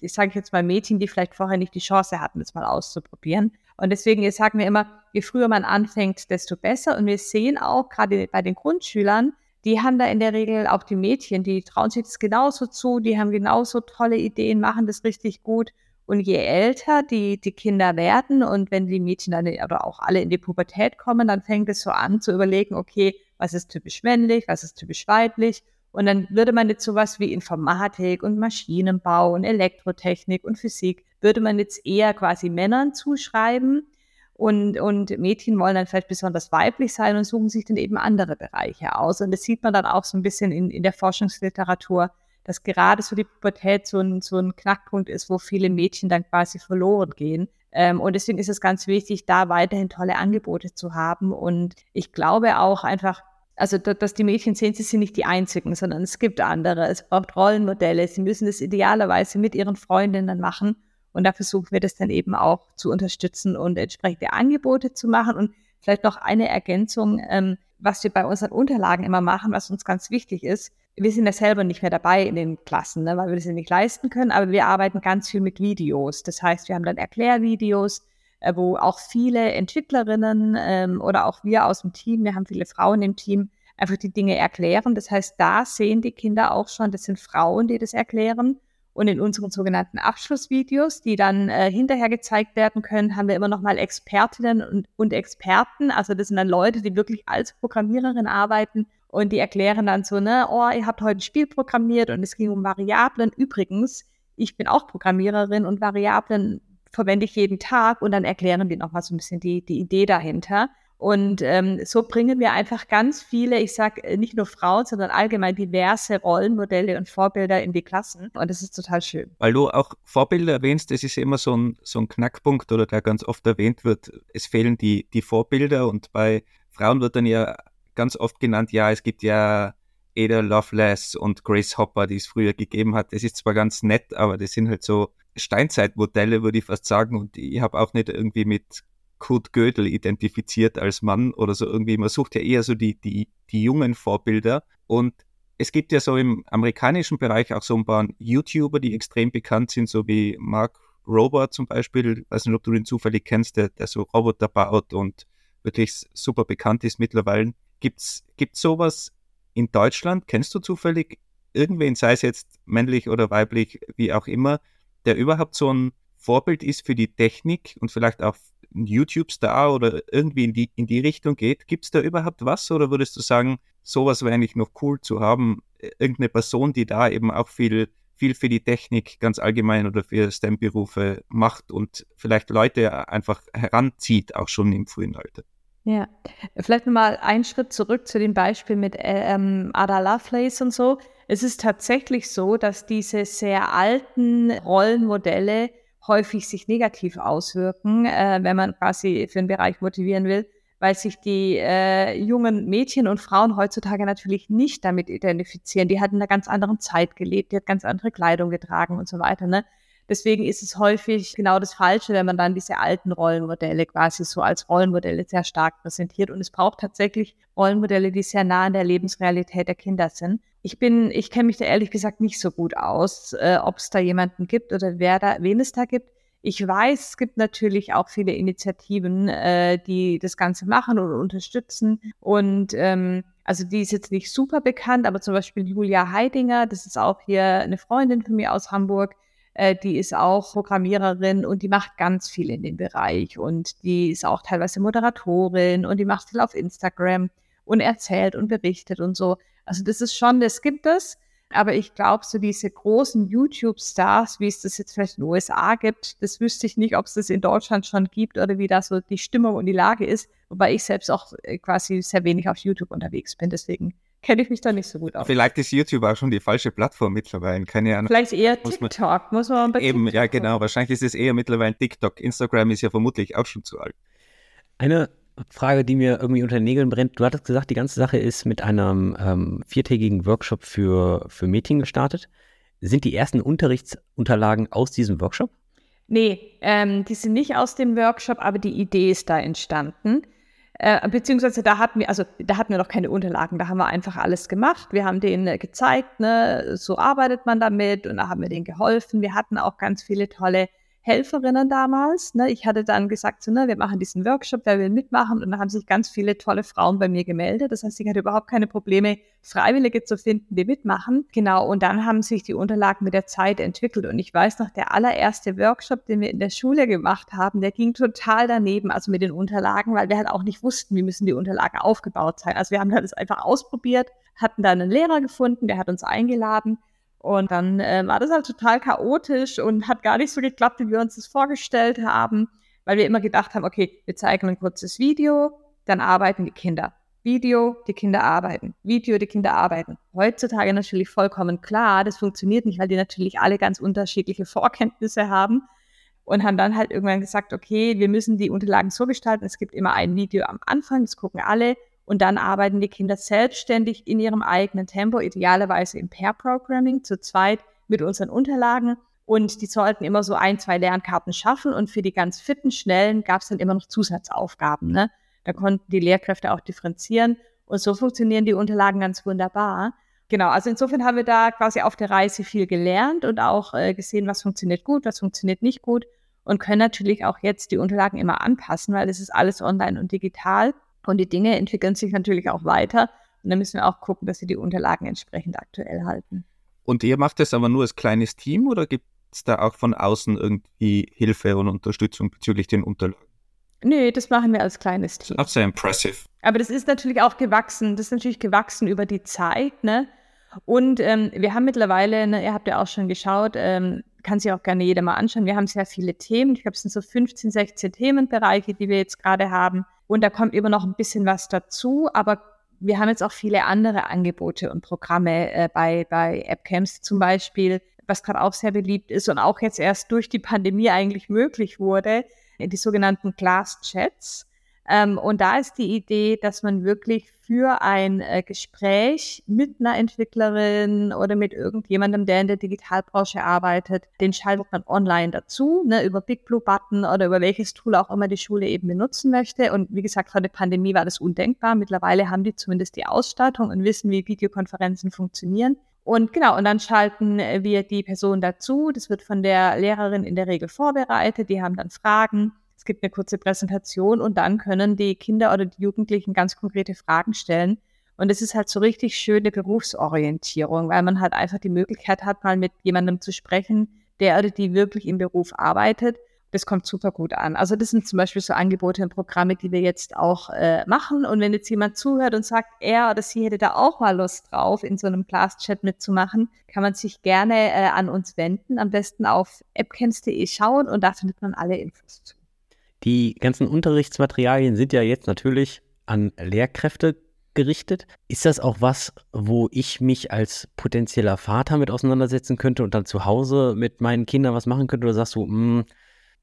ich sage jetzt mal Mädchen, die vielleicht vorher nicht die Chance hatten, das mal auszuprobieren. Und deswegen sagen wir immer, je früher man anfängt, desto besser. Und wir sehen auch gerade bei den Grundschülern, die haben da in der Regel auch die Mädchen, die trauen sich das genauso zu, die haben genauso tolle Ideen, machen das richtig gut. Und je älter die, die Kinder werden und wenn die Mädchen dann oder auch alle in die Pubertät kommen, dann fängt es so an zu überlegen, okay, was ist typisch männlich, was ist typisch weiblich. Und dann würde man jetzt sowas wie Informatik und Maschinenbau und Elektrotechnik und Physik, würde man jetzt eher quasi Männern zuschreiben. Und, und Mädchen wollen dann vielleicht besonders weiblich sein und suchen sich dann eben andere Bereiche aus. Und das sieht man dann auch so ein bisschen in, in der Forschungsliteratur, dass gerade so die Pubertät so ein, so ein Knackpunkt ist, wo viele Mädchen dann quasi verloren gehen. Ähm, und deswegen ist es ganz wichtig, da weiterhin tolle Angebote zu haben. Und ich glaube auch einfach, also dass die Mädchen sehen, sie sind nicht die einzigen, sondern es gibt andere. Es braucht Rollenmodelle. Sie müssen das idealerweise mit ihren Freundinnen machen. Und da versuchen wir das dann eben auch zu unterstützen und entsprechende Angebote zu machen. Und vielleicht noch eine Ergänzung, ähm, was wir bei unseren Unterlagen immer machen, was uns ganz wichtig ist wir sind ja selber nicht mehr dabei in den Klassen, ne, weil wir das ja nicht leisten können, aber wir arbeiten ganz viel mit Videos. Das heißt, wir haben dann Erklärvideos, äh, wo auch viele Entwicklerinnen ähm, oder auch wir aus dem Team, wir haben viele Frauen im Team, einfach die Dinge erklären. Das heißt, da sehen die Kinder auch schon, das sind Frauen, die das erklären. Und in unseren sogenannten Abschlussvideos, die dann äh, hinterher gezeigt werden können, haben wir immer noch mal Expertinnen und, und Experten. Also das sind dann Leute, die wirklich als Programmiererin arbeiten und die erklären dann so, ne, oh, ihr habt heute ein Spiel programmiert und es ging um Variablen. Übrigens, ich bin auch Programmiererin und Variablen verwende ich jeden Tag und dann erklären die nochmal so ein bisschen die, die Idee dahinter. Und ähm, so bringen wir einfach ganz viele, ich sage äh, nicht nur Frauen, sondern allgemein diverse Rollenmodelle und Vorbilder in die Klassen. Und das ist total schön. Weil du auch Vorbilder erwähnst, das ist immer so ein, so ein Knackpunkt oder der ganz oft erwähnt wird. Es fehlen die, die Vorbilder und bei Frauen wird dann ja ganz oft genannt, ja, es gibt ja Ada Lovelace und Grace Hopper, die es früher gegeben hat. Das ist zwar ganz nett, aber das sind halt so Steinzeitmodelle, würde ich fast sagen. Und ich habe auch nicht irgendwie mit Kurt Gödel identifiziert als Mann oder so irgendwie. Man sucht ja eher so die, die, die jungen Vorbilder. Und es gibt ja so im amerikanischen Bereich auch so ein paar YouTuber, die extrem bekannt sind, so wie Mark Robot zum Beispiel, weiß nicht, ob du den zufällig kennst, der, der so Roboter baut und wirklich super bekannt ist mittlerweile. Gibt's, gibt's sowas in Deutschland? Kennst du zufällig irgendwen, sei es jetzt männlich oder weiblich, wie auch immer, der überhaupt so ein Vorbild ist für die Technik und vielleicht auch ein YouTube-Star oder irgendwie in die, in die Richtung geht? Gibt es da überhaupt was oder würdest du sagen, sowas wäre eigentlich noch cool zu haben? Irgendeine Person, die da eben auch viel, viel für die Technik ganz allgemein oder für STEM-Berufe macht und vielleicht Leute einfach heranzieht, auch schon im frühen Alter. Ja, vielleicht nochmal einen Schritt zurück zu dem Beispiel mit ähm, Ada Lovelace und so. Es ist tatsächlich so, dass diese sehr alten Rollenmodelle häufig sich negativ auswirken, äh, wenn man quasi für einen Bereich motivieren will, weil sich die äh, jungen Mädchen und Frauen heutzutage natürlich nicht damit identifizieren. Die hatten in einer ganz anderen Zeit gelebt, die hat ganz andere Kleidung getragen und so weiter. Ne? Deswegen ist es häufig genau das Falsche, wenn man dann diese alten Rollenmodelle quasi so als Rollenmodelle sehr stark präsentiert. Und es braucht tatsächlich Rollenmodelle, die sehr nah an der Lebensrealität der Kinder sind. Ich bin, ich kenne mich da ehrlich gesagt nicht so gut aus, äh, ob es da jemanden gibt oder wer da, wen es da gibt. Ich weiß, es gibt natürlich auch viele Initiativen, äh, die das Ganze machen und unterstützen. Und ähm, also die ist jetzt nicht super bekannt, aber zum Beispiel Julia Heidinger, das ist auch hier eine Freundin von mir aus Hamburg, äh, die ist auch Programmiererin und die macht ganz viel in dem Bereich und die ist auch teilweise Moderatorin und die macht viel auf Instagram und erzählt und berichtet und so. Also das ist schon, das gibt es. Aber ich glaube, so diese großen YouTube-Stars, wie es das jetzt vielleicht in den USA gibt, das wüsste ich nicht, ob es das in Deutschland schon gibt oder wie da so die Stimmung und die Lage ist. Wobei ich selbst auch äh, quasi sehr wenig auf YouTube unterwegs bin. Deswegen kenne ich mich da nicht so gut aus. Vielleicht ist YouTube auch schon die falsche Plattform mittlerweile. Keine Ahnung. Vielleicht eher TikTok, muss man, muss man Eben, TikTok ja genau. Wahrscheinlich ist es eher mittlerweile TikTok. Instagram ist ja vermutlich auch schon zu alt. Eine Frage, die mir irgendwie unter den Nägeln brennt. Du hattest gesagt, die ganze Sache ist mit einem ähm, viertägigen Workshop für, für Mädchen gestartet. Sind die ersten Unterrichtsunterlagen aus diesem Workshop? Nee, ähm, die sind nicht aus dem Workshop, aber die Idee ist da entstanden. Äh, beziehungsweise da hatten wir, also da hatten wir noch keine Unterlagen, da haben wir einfach alles gemacht. Wir haben denen äh, gezeigt, ne, so arbeitet man damit und da haben wir denen geholfen. Wir hatten auch ganz viele tolle Helferinnen damals. Ne? Ich hatte dann gesagt, so, ne, wir machen diesen Workshop, wer will mitmachen? Und da haben sich ganz viele tolle Frauen bei mir gemeldet. Das heißt, ich hatte überhaupt keine Probleme, Freiwillige zu finden, die mitmachen. Genau, und dann haben sich die Unterlagen mit der Zeit entwickelt. Und ich weiß noch, der allererste Workshop, den wir in der Schule gemacht haben, der ging total daneben, also mit den Unterlagen, weil wir halt auch nicht wussten, wie müssen die Unterlagen aufgebaut sein. Also wir haben das einfach ausprobiert, hatten da einen Lehrer gefunden, der hat uns eingeladen und dann äh, war das halt total chaotisch und hat gar nicht so geklappt, wie wir uns das vorgestellt haben, weil wir immer gedacht haben, okay, wir zeigen ein kurzes Video, dann arbeiten die Kinder. Video, die Kinder arbeiten. Video, die Kinder arbeiten. Heutzutage natürlich vollkommen klar, das funktioniert nicht, weil die natürlich alle ganz unterschiedliche Vorkenntnisse haben und haben dann halt irgendwann gesagt, okay, wir müssen die Unterlagen so gestalten, es gibt immer ein Video am Anfang, das gucken alle und dann arbeiten die Kinder selbstständig in ihrem eigenen Tempo, idealerweise im Pair-Programming, zu zweit mit unseren Unterlagen. Und die sollten immer so ein, zwei Lernkarten schaffen. Und für die ganz fitten, schnellen gab es dann immer noch Zusatzaufgaben. Ne? Da konnten die Lehrkräfte auch differenzieren. Und so funktionieren die Unterlagen ganz wunderbar. Genau, also insofern haben wir da quasi auf der Reise viel gelernt und auch äh, gesehen, was funktioniert gut, was funktioniert nicht gut und können natürlich auch jetzt die Unterlagen immer anpassen, weil es ist alles online und digital. Und die Dinge entwickeln sich natürlich auch weiter. Und dann müssen wir auch gucken, dass sie die Unterlagen entsprechend aktuell halten. Und ihr macht das aber nur als kleines Team oder gibt es da auch von außen irgendwie Hilfe und Unterstützung bezüglich den Unterlagen? Nee, das machen wir als kleines Team. Das ist auch sehr impressive. Aber das ist natürlich auch gewachsen. Das ist natürlich gewachsen über die Zeit. Ne? Und ähm, wir haben mittlerweile, ne, ihr habt ja auch schon geschaut, ähm, kann sich auch gerne jeder mal anschauen. Wir haben sehr viele Themen. Ich glaube, es sind so 15, 16 Themenbereiche, die wir jetzt gerade haben. Und da kommt immer noch ein bisschen was dazu, aber wir haben jetzt auch viele andere Angebote und Programme äh, bei, bei AppCamps zum Beispiel, was gerade auch sehr beliebt ist und auch jetzt erst durch die Pandemie eigentlich möglich wurde, die sogenannten Class Chats. Ähm, und da ist die Idee, dass man wirklich für ein äh, Gespräch mit einer Entwicklerin oder mit irgendjemandem, der in der Digitalbranche arbeitet, den schaltet man online dazu, ne, über Big Blue Button oder über welches Tool auch immer die Schule eben benutzen möchte. Und wie gesagt, vor der Pandemie war das undenkbar. Mittlerweile haben die zumindest die Ausstattung und wissen, wie Videokonferenzen funktionieren. Und genau, und dann schalten wir die Person dazu. Das wird von der Lehrerin in der Regel vorbereitet. Die haben dann Fragen. Es gibt eine kurze Präsentation und dann können die Kinder oder die Jugendlichen ganz konkrete Fragen stellen. Und es ist halt so richtig schöne Berufsorientierung, weil man halt einfach die Möglichkeit hat, mal mit jemandem zu sprechen, der oder die wirklich im Beruf arbeitet das kommt super gut an. Also das sind zum Beispiel so Angebote und Programme, die wir jetzt auch äh, machen. Und wenn jetzt jemand zuhört und sagt, er oder sie hätte da auch mal Lust drauf, in so einem Class-Chat mitzumachen, kann man sich gerne äh, an uns wenden. Am besten auf appcamps.de schauen und da findet man alle Infos zu. Die ganzen Unterrichtsmaterialien sind ja jetzt natürlich an Lehrkräfte gerichtet. Ist das auch was, wo ich mich als potenzieller Vater mit auseinandersetzen könnte und dann zu Hause mit meinen Kindern was machen könnte? Oder sagst du, mh, hm,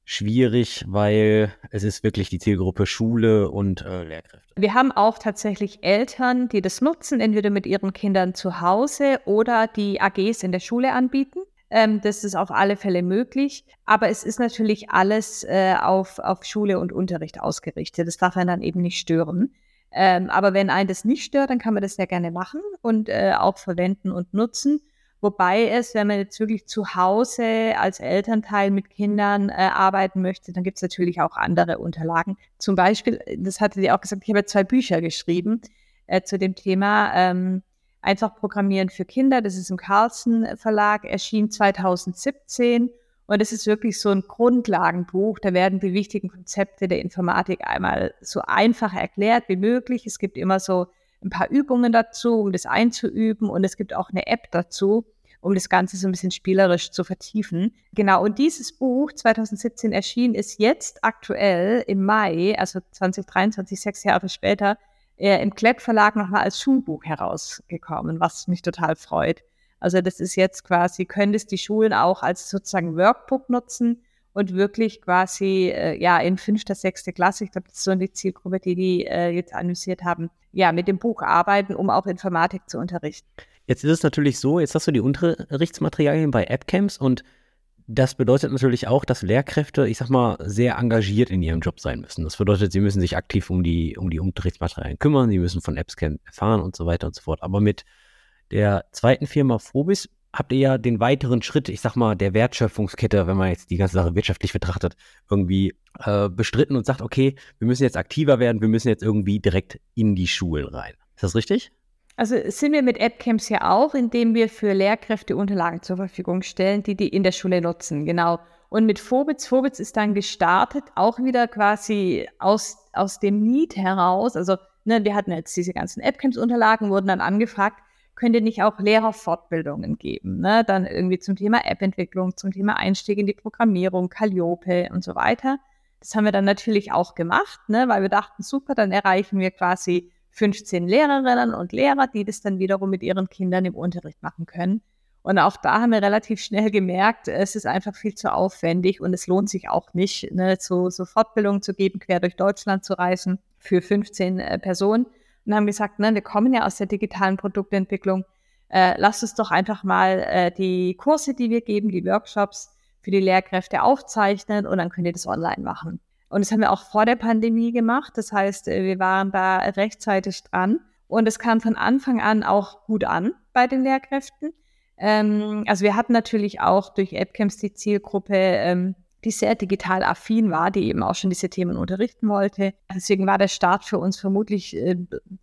schwierig, weil es ist wirklich die Zielgruppe Schule und äh, Lehrkräfte. Wir haben auch tatsächlich Eltern, die das nutzen, entweder mit ihren Kindern zu Hause oder die AGs in der Schule anbieten. Ähm, das ist auf alle Fälle möglich. Aber es ist natürlich alles äh, auf, auf Schule und Unterricht ausgerichtet. Das darf einen dann eben nicht stören. Ähm, aber wenn einen das nicht stört, dann kann man das sehr gerne machen und äh, auch verwenden und nutzen. Wobei es, wenn man jetzt wirklich zu Hause als Elternteil mit Kindern äh, arbeiten möchte, dann gibt es natürlich auch andere Unterlagen. Zum Beispiel, das hatte sie auch gesagt, ich habe zwei Bücher geschrieben äh, zu dem Thema ähm, Einfach Programmieren für Kinder. Das ist im Carlsen Verlag, erschien 2017. Und es ist wirklich so ein Grundlagenbuch. Da werden die wichtigen Konzepte der Informatik einmal so einfach erklärt wie möglich. Es gibt immer so ein paar Übungen dazu, um das einzuüben und es gibt auch eine App dazu, um das Ganze so ein bisschen spielerisch zu vertiefen. Genau, und dieses Buch 2017 erschienen ist jetzt aktuell im Mai, also 2023, sechs Jahre später, äh, im Klett Verlag nochmal als Schulbuch herausgekommen, was mich total freut. Also das ist jetzt quasi, das die Schulen auch als sozusagen Workbook nutzen und wirklich quasi äh, ja in fünfter, sechster Klasse, ich glaube, das ist so die Zielgruppe, die die äh, jetzt analysiert haben, ja, mit dem Buch arbeiten, um auch Informatik zu unterrichten. Jetzt ist es natürlich so, jetzt hast du die Unterrichtsmaterialien bei AppCamps und das bedeutet natürlich auch, dass Lehrkräfte, ich sag mal, sehr engagiert in ihrem Job sein müssen. Das bedeutet, sie müssen sich aktiv um die, um die Unterrichtsmaterialien kümmern, sie müssen von AppCamp erfahren und so weiter und so fort. Aber mit der zweiten Firma Phobis habt ihr ja den weiteren Schritt, ich sag mal, der Wertschöpfungskette, wenn man jetzt die ganze Sache wirtschaftlich betrachtet, irgendwie äh, bestritten und sagt, okay, wir müssen jetzt aktiver werden, wir müssen jetzt irgendwie direkt in die Schulen rein. Ist das richtig? Also sind wir mit AppCamps ja auch, indem wir für Lehrkräfte Unterlagen zur Verfügung stellen, die die in der Schule nutzen, genau. Und mit Vorbitz, Vorbitz ist dann gestartet, auch wieder quasi aus, aus dem Need heraus. Also ne, wir hatten jetzt diese ganzen AppCamps-Unterlagen, wurden dann angefragt, könnt ihr nicht auch Lehrerfortbildungen geben? Ne? Dann irgendwie zum Thema App-Entwicklung, zum Thema Einstieg in die Programmierung, Calliope und so weiter. Das haben wir dann natürlich auch gemacht, ne? weil wir dachten, super, dann erreichen wir quasi 15 Lehrerinnen und Lehrer, die das dann wiederum mit ihren Kindern im Unterricht machen können. Und auch da haben wir relativ schnell gemerkt, es ist einfach viel zu aufwendig und es lohnt sich auch nicht, ne, so, so Fortbildungen zu geben, quer durch Deutschland zu reisen für 15 äh, Personen und haben gesagt, ne, wir kommen ja aus der digitalen Produktentwicklung, äh, lasst uns doch einfach mal äh, die Kurse, die wir geben, die Workshops für die Lehrkräfte aufzeichnen und dann könnt ihr das online machen. Und das haben wir auch vor der Pandemie gemacht. Das heißt, äh, wir waren da rechtzeitig dran und es kam von Anfang an auch gut an bei den Lehrkräften. Ähm, also wir hatten natürlich auch durch AppCamps die Zielgruppe ähm, die sehr digital affin war, die eben auch schon diese Themen unterrichten wollte. Deswegen war der Start für uns vermutlich äh,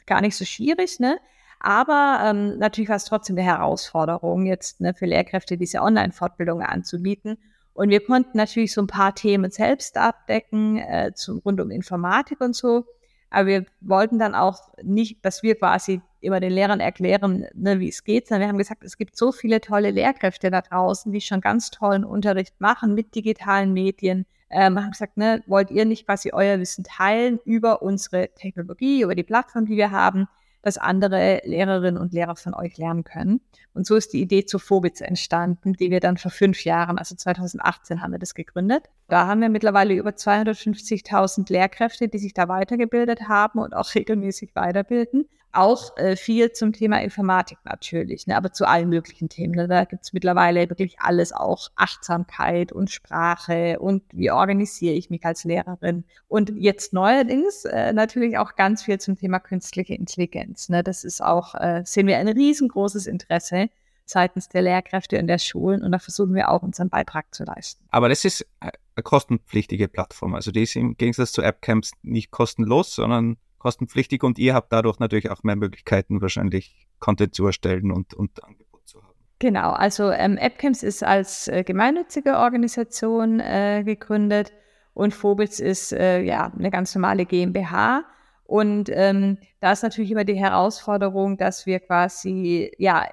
gar nicht so schwierig, ne? Aber ähm, natürlich war es trotzdem eine Herausforderung, jetzt ne, für Lehrkräfte diese Online-Fortbildung anzubieten. Und wir konnten natürlich so ein paar Themen selbst abdecken, äh, zu, rund um Informatik und so. Aber wir wollten dann auch nicht, dass wir quasi immer den Lehrern erklären, ne, wie es geht, sondern wir haben gesagt, es gibt so viele tolle Lehrkräfte da draußen, die schon ganz tollen Unterricht machen mit digitalen Medien. Ähm, haben gesagt, ne, wollt ihr nicht quasi euer Wissen teilen über unsere Technologie, über die Plattform, die wir haben? Dass andere Lehrerinnen und Lehrer von euch lernen können. Und so ist die Idee zu Phobitz entstanden, die wir dann vor fünf Jahren, also 2018 haben wir das gegründet. Da haben wir mittlerweile über 250.000 Lehrkräfte, die sich da weitergebildet haben und auch regelmäßig weiterbilden. Auch äh, viel zum Thema Informatik natürlich, ne, aber zu allen möglichen Themen. Ne. Da gibt es mittlerweile wirklich alles, auch Achtsamkeit und Sprache und wie organisiere ich mich als Lehrerin. Und jetzt neuerdings äh, natürlich auch ganz viel zum Thema künstliche Intelligenz. Ne. Das ist auch, äh, sehen wir ein riesengroßes Interesse seitens der Lehrkräfte und der Schulen und da versuchen wir auch unseren Beitrag zu leisten. Aber das ist eine kostenpflichtige Plattform. Also die ist im Gegensatz zu AppCamps nicht kostenlos, sondern kostenpflichtig und ihr habt dadurch natürlich auch mehr Möglichkeiten, wahrscheinlich Content zu erstellen und, und Angebot zu haben. Genau, also ähm, AppCamps ist als äh, gemeinnützige Organisation äh, gegründet und Phobitz ist äh, ja eine ganz normale GmbH. Und ähm, da ist natürlich immer die Herausforderung, dass wir quasi ja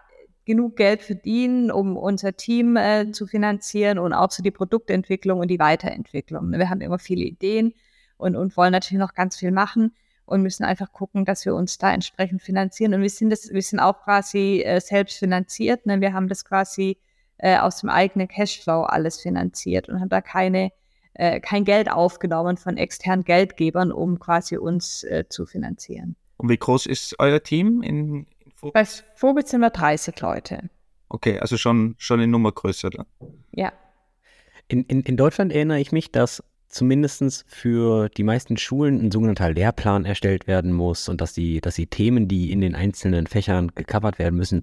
genug Geld verdienen, um unser Team äh, zu finanzieren und auch so die Produktentwicklung und die Weiterentwicklung. Wir haben immer viele Ideen und, und wollen natürlich noch ganz viel machen und müssen einfach gucken, dass wir uns da entsprechend finanzieren. Und wir sind das, wir sind auch quasi äh, selbst finanziert. Ne? Wir haben das quasi äh, aus dem eigenen Cashflow alles finanziert und haben da keine äh, kein Geld aufgenommen von externen Geldgebern, um quasi uns äh, zu finanzieren. Und wie groß ist euer Team in? Bei Vogel sind wir 30 Leute. Okay, also schon, schon eine Nummer größer dann. Ja. In, in, in Deutschland erinnere ich mich, dass zumindest für die meisten Schulen ein sogenannter Lehrplan erstellt werden muss und dass die, dass die Themen, die in den einzelnen Fächern gecovert werden müssen,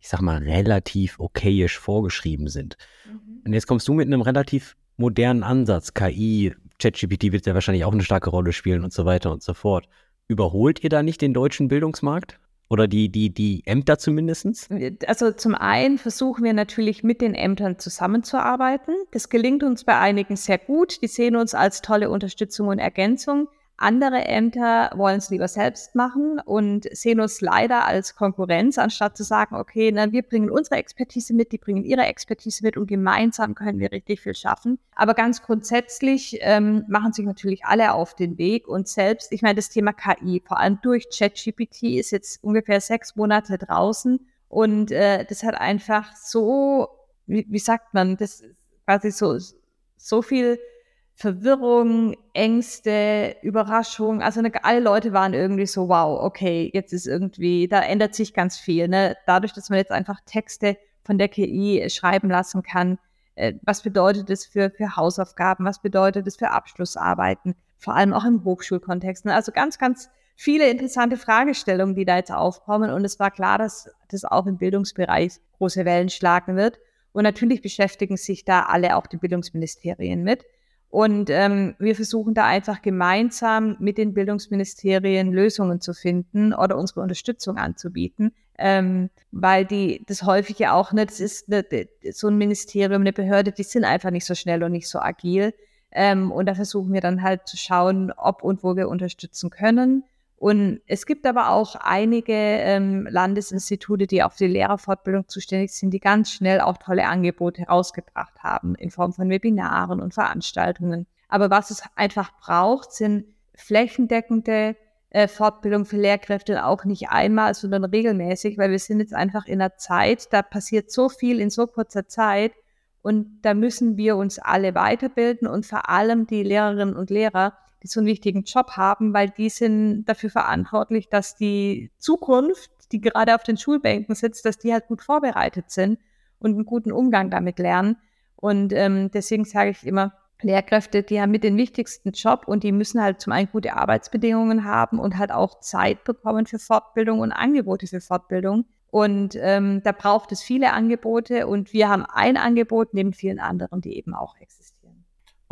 ich sag mal, relativ okayisch vorgeschrieben sind. Mhm. Und jetzt kommst du mit einem relativ modernen Ansatz, KI, ChatGPT wird ja wahrscheinlich auch eine starke Rolle spielen und so weiter und so fort. Überholt ihr da nicht den deutschen Bildungsmarkt? Oder die, die, die Ämter zumindest? Also zum einen versuchen wir natürlich mit den Ämtern zusammenzuarbeiten. Das gelingt uns bei einigen sehr gut. Die sehen uns als tolle Unterstützung und Ergänzung. Andere Ämter wollen es lieber selbst machen und sehen uns leider als Konkurrenz, anstatt zu sagen, okay, na, wir bringen unsere Expertise mit, die bringen ihre Expertise mit und gemeinsam können wir richtig viel schaffen. Aber ganz grundsätzlich ähm, machen sich natürlich alle auf den Weg und selbst, ich meine, das Thema KI, vor allem durch ChatGPT, ist jetzt ungefähr sechs Monate draußen und äh, das hat einfach so, wie, wie sagt man, das quasi so, so viel Verwirrung, Ängste, Überraschung. Also alle Leute waren irgendwie so, wow, okay, jetzt ist irgendwie, da ändert sich ganz viel. Ne? Dadurch, dass man jetzt einfach Texte von der KI schreiben lassen kann, äh, was bedeutet das für, für Hausaufgaben, was bedeutet das für Abschlussarbeiten, vor allem auch im Hochschulkontext. Ne? Also ganz, ganz viele interessante Fragestellungen, die da jetzt aufkommen. Und es war klar, dass das auch im Bildungsbereich große Wellen schlagen wird. Und natürlich beschäftigen sich da alle auch die Bildungsministerien mit. Und ähm, wir versuchen da einfach gemeinsam mit den Bildungsministerien Lösungen zu finden oder unsere Unterstützung anzubieten. Ähm, weil die das häufig ja auch nicht, das ist eine, so ein Ministerium, eine Behörde, die sind einfach nicht so schnell und nicht so agil. Ähm, und da versuchen wir dann halt zu schauen, ob und wo wir unterstützen können. Und es gibt aber auch einige ähm, Landesinstitute, die auf die Lehrerfortbildung zuständig sind, die ganz schnell auch tolle Angebote herausgebracht haben in Form von Webinaren und Veranstaltungen. Aber was es einfach braucht, sind flächendeckende äh, Fortbildung für Lehrkräfte auch nicht einmal, sondern regelmäßig, weil wir sind jetzt einfach in einer Zeit, da passiert so viel in so kurzer Zeit und da müssen wir uns alle weiterbilden und vor allem die Lehrerinnen und Lehrer die so einen wichtigen Job haben, weil die sind dafür verantwortlich, dass die Zukunft, die gerade auf den Schulbänken sitzt, dass die halt gut vorbereitet sind und einen guten Umgang damit lernen. Und ähm, deswegen sage ich immer, Lehrkräfte, die haben mit den wichtigsten Job und die müssen halt zum einen gute Arbeitsbedingungen haben und halt auch Zeit bekommen für Fortbildung und Angebote für Fortbildung. Und ähm, da braucht es viele Angebote und wir haben ein Angebot neben vielen anderen, die eben auch existieren.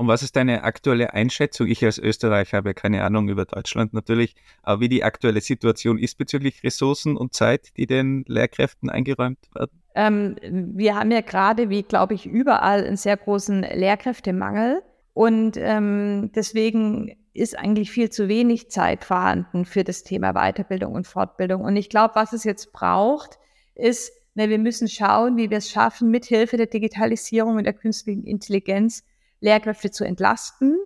Und was ist deine aktuelle Einschätzung? Ich als Österreicher habe keine Ahnung über Deutschland natürlich, aber wie die aktuelle Situation ist bezüglich Ressourcen und Zeit, die den Lehrkräften eingeräumt werden? Ähm, wir haben ja gerade, wie glaube ich, überall einen sehr großen Lehrkräftemangel. Und ähm, deswegen ist eigentlich viel zu wenig Zeit vorhanden für das Thema Weiterbildung und Fortbildung. Und ich glaube, was es jetzt braucht, ist, ne, wir müssen schauen, wie wir es schaffen, mithilfe der Digitalisierung und der künstlichen Intelligenz Lehrkräfte zu entlasten,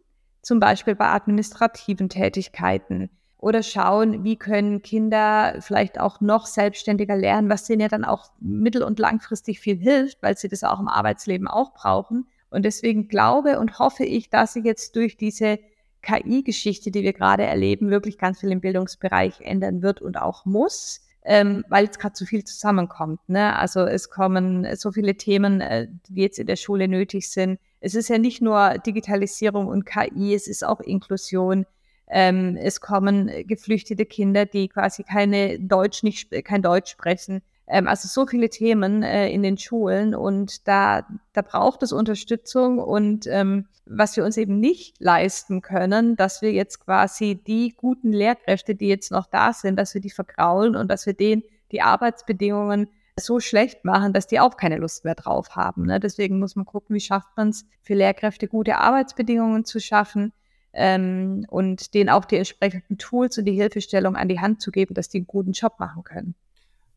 zum Beispiel bei administrativen Tätigkeiten oder schauen, wie können Kinder vielleicht auch noch selbstständiger lernen, was denen ja dann auch mittel- und langfristig viel hilft, weil sie das auch im Arbeitsleben auch brauchen. Und deswegen glaube und hoffe ich, dass sich jetzt durch diese KI-Geschichte, die wir gerade erleben, wirklich ganz viel im Bildungsbereich ändern wird und auch muss ähm, weil jetzt gerade so viel zusammenkommt. Ne? Also es kommen so viele Themen, äh, die jetzt in der Schule nötig sind. Es ist ja nicht nur Digitalisierung und KI, es ist auch Inklusion. Ähm, es kommen geflüchtete Kinder, die quasi keine Deutsch nicht, kein Deutsch sprechen. Ähm, also so viele Themen äh, in den Schulen und da, da braucht es Unterstützung und ähm, was wir uns eben nicht leisten können, dass wir jetzt quasi die guten Lehrkräfte, die jetzt noch da sind, dass wir die vergraulen und dass wir denen die Arbeitsbedingungen so schlecht machen, dass die auch keine Lust mehr drauf haben. Ne? Deswegen muss man gucken, wie schafft man es für Lehrkräfte gute Arbeitsbedingungen zu schaffen ähm, und denen auch die entsprechenden Tools und die Hilfestellung an die Hand zu geben, dass die einen guten Job machen können.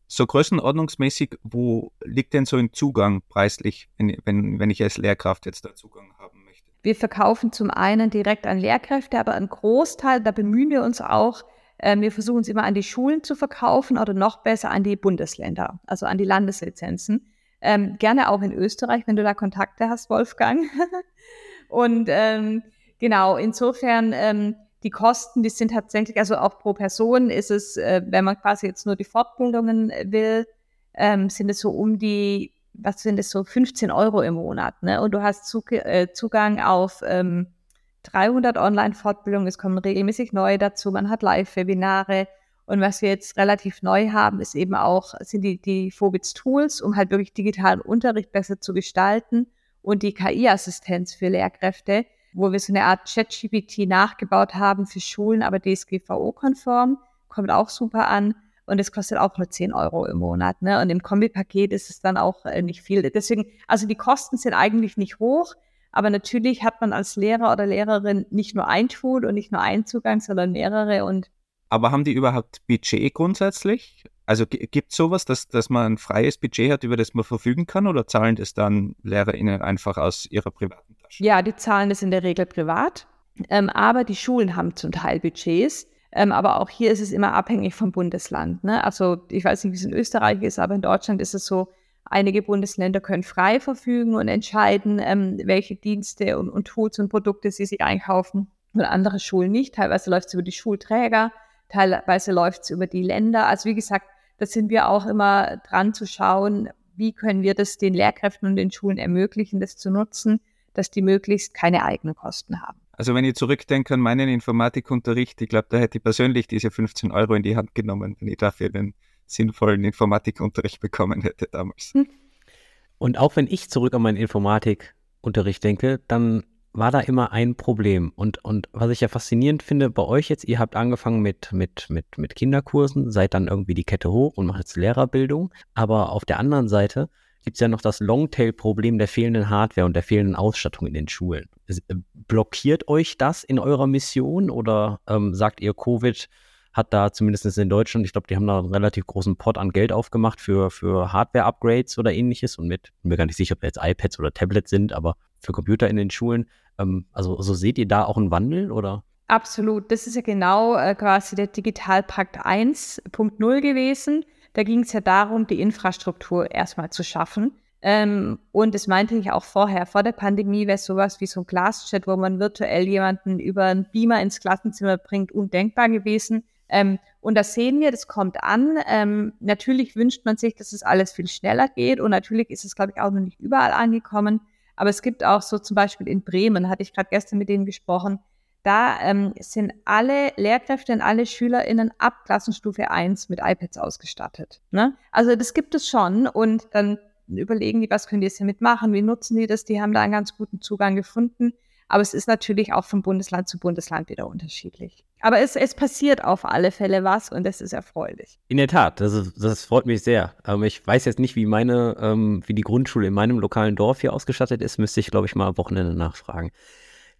So größenordnungsmäßig, wo liegt denn so ein Zugang preislich, wenn, wenn, wenn ich als Lehrkraft jetzt da Zugang haben möchte? Wir verkaufen zum einen direkt an Lehrkräfte, aber ein Großteil, da bemühen wir uns auch, ähm, wir versuchen es immer an die Schulen zu verkaufen oder noch besser an die Bundesländer, also an die Landeslizenzen. Ähm, gerne auch in Österreich, wenn du da Kontakte hast, Wolfgang. [LAUGHS] Und ähm, genau, insofern ähm, die Kosten, die sind tatsächlich, also auch pro Person ist es, äh, wenn man quasi jetzt nur die Fortbildungen will, ähm, sind es so um die, was sind es so, 15 Euro im Monat. Ne? Und du hast Zug, äh, Zugang auf ähm, 300 Online-Fortbildungen, es kommen regelmäßig neue dazu, man hat Live-Webinare. Und was wir jetzt relativ neu haben, ist eben auch, sind die, die Phobits-Tools, um halt wirklich digitalen Unterricht besser zu gestalten und die KI-Assistenz für Lehrkräfte, wo wir so eine Art Chat-GPT nachgebaut haben für Schulen, aber DSGVO-konform, kommt auch super an. Und es kostet auch nur 10 Euro im Monat. Ne? Und im Kombipaket ist es dann auch äh, nicht viel. Deswegen, also die Kosten sind eigentlich nicht hoch. Aber natürlich hat man als Lehrer oder Lehrerin nicht nur ein Tool und nicht nur einen Zugang, sondern mehrere. Und Aber haben die überhaupt Budget grundsätzlich? Also gibt es sowas, dass, dass man ein freies Budget hat, über das man verfügen kann, oder zahlen das dann LehrerInnen einfach aus ihrer privaten Tasche? Ja, die zahlen das in der Regel privat. Ähm, aber die Schulen haben zum Teil Budgets. Ähm, aber auch hier ist es immer abhängig vom Bundesland. Ne? Also ich weiß nicht, wie es in Österreich ist, aber in Deutschland ist es so, Einige Bundesländer können frei verfügen und entscheiden, ähm, welche Dienste und, und, Tools und Produkte sie sich einkaufen und andere Schulen nicht. Teilweise läuft es über die Schulträger, teilweise läuft es über die Länder. Also wie gesagt, da sind wir auch immer dran zu schauen, wie können wir das den Lehrkräften und den Schulen ermöglichen, das zu nutzen, dass die möglichst keine eigenen Kosten haben. Also wenn ich zurückdenke an meinen Informatikunterricht, ich glaube, da hätte ich persönlich diese 15 Euro in die Hand genommen, wenn ich dafür den sinnvollen Informatikunterricht bekommen hätte damals. Hm. Und auch wenn ich zurück an meinen Informatikunterricht denke, dann war da immer ein Problem. Und, und was ich ja faszinierend finde bei euch jetzt, ihr habt angefangen mit, mit, mit, mit Kinderkursen, seid dann irgendwie die Kette hoch und macht jetzt Lehrerbildung. Aber auf der anderen Seite gibt es ja noch das Longtail-Problem der fehlenden Hardware und der fehlenden Ausstattung in den Schulen. Äh, blockiert euch das in eurer Mission oder ähm, sagt ihr, Covid hat da zumindest in Deutschland, ich glaube, die haben da einen relativ großen Pot an Geld aufgemacht für, für Hardware-Upgrades oder ähnliches und mit, bin mir gar nicht sicher, ob jetzt iPads oder Tablets sind, aber für Computer in den Schulen. Ähm, also, also seht ihr da auch einen Wandel oder? Absolut. Das ist ja genau äh, quasi der Digitalpakt 1.0 gewesen. Da ging es ja darum, die Infrastruktur erstmal zu schaffen. Ähm, und das meinte ich auch vorher. Vor der Pandemie wäre sowas wie so ein Glaschat, wo man virtuell jemanden über einen Beamer ins Klassenzimmer bringt, undenkbar gewesen. Ähm, und das sehen wir, das kommt an. Ähm, natürlich wünscht man sich, dass es alles viel schneller geht und natürlich ist es, glaube ich, auch noch nicht überall angekommen. Aber es gibt auch so zum Beispiel in Bremen, hatte ich gerade gestern mit denen gesprochen, da ähm, sind alle Lehrkräfte und alle SchülerInnen ab Klassenstufe 1 mit iPads ausgestattet. Ne? Also das gibt es schon und dann überlegen die, was können die jetzt damit machen, wie nutzen die das, die haben da einen ganz guten Zugang gefunden. Aber es ist natürlich auch von Bundesland zu Bundesland wieder unterschiedlich. Aber es, es passiert auf alle Fälle was und das ist erfreulich. In der Tat, das, ist, das freut mich sehr. Ähm, ich weiß jetzt nicht, wie meine, ähm, wie die Grundschule in meinem lokalen Dorf hier ausgestattet ist, müsste ich, glaube ich, mal am Wochenende nachfragen.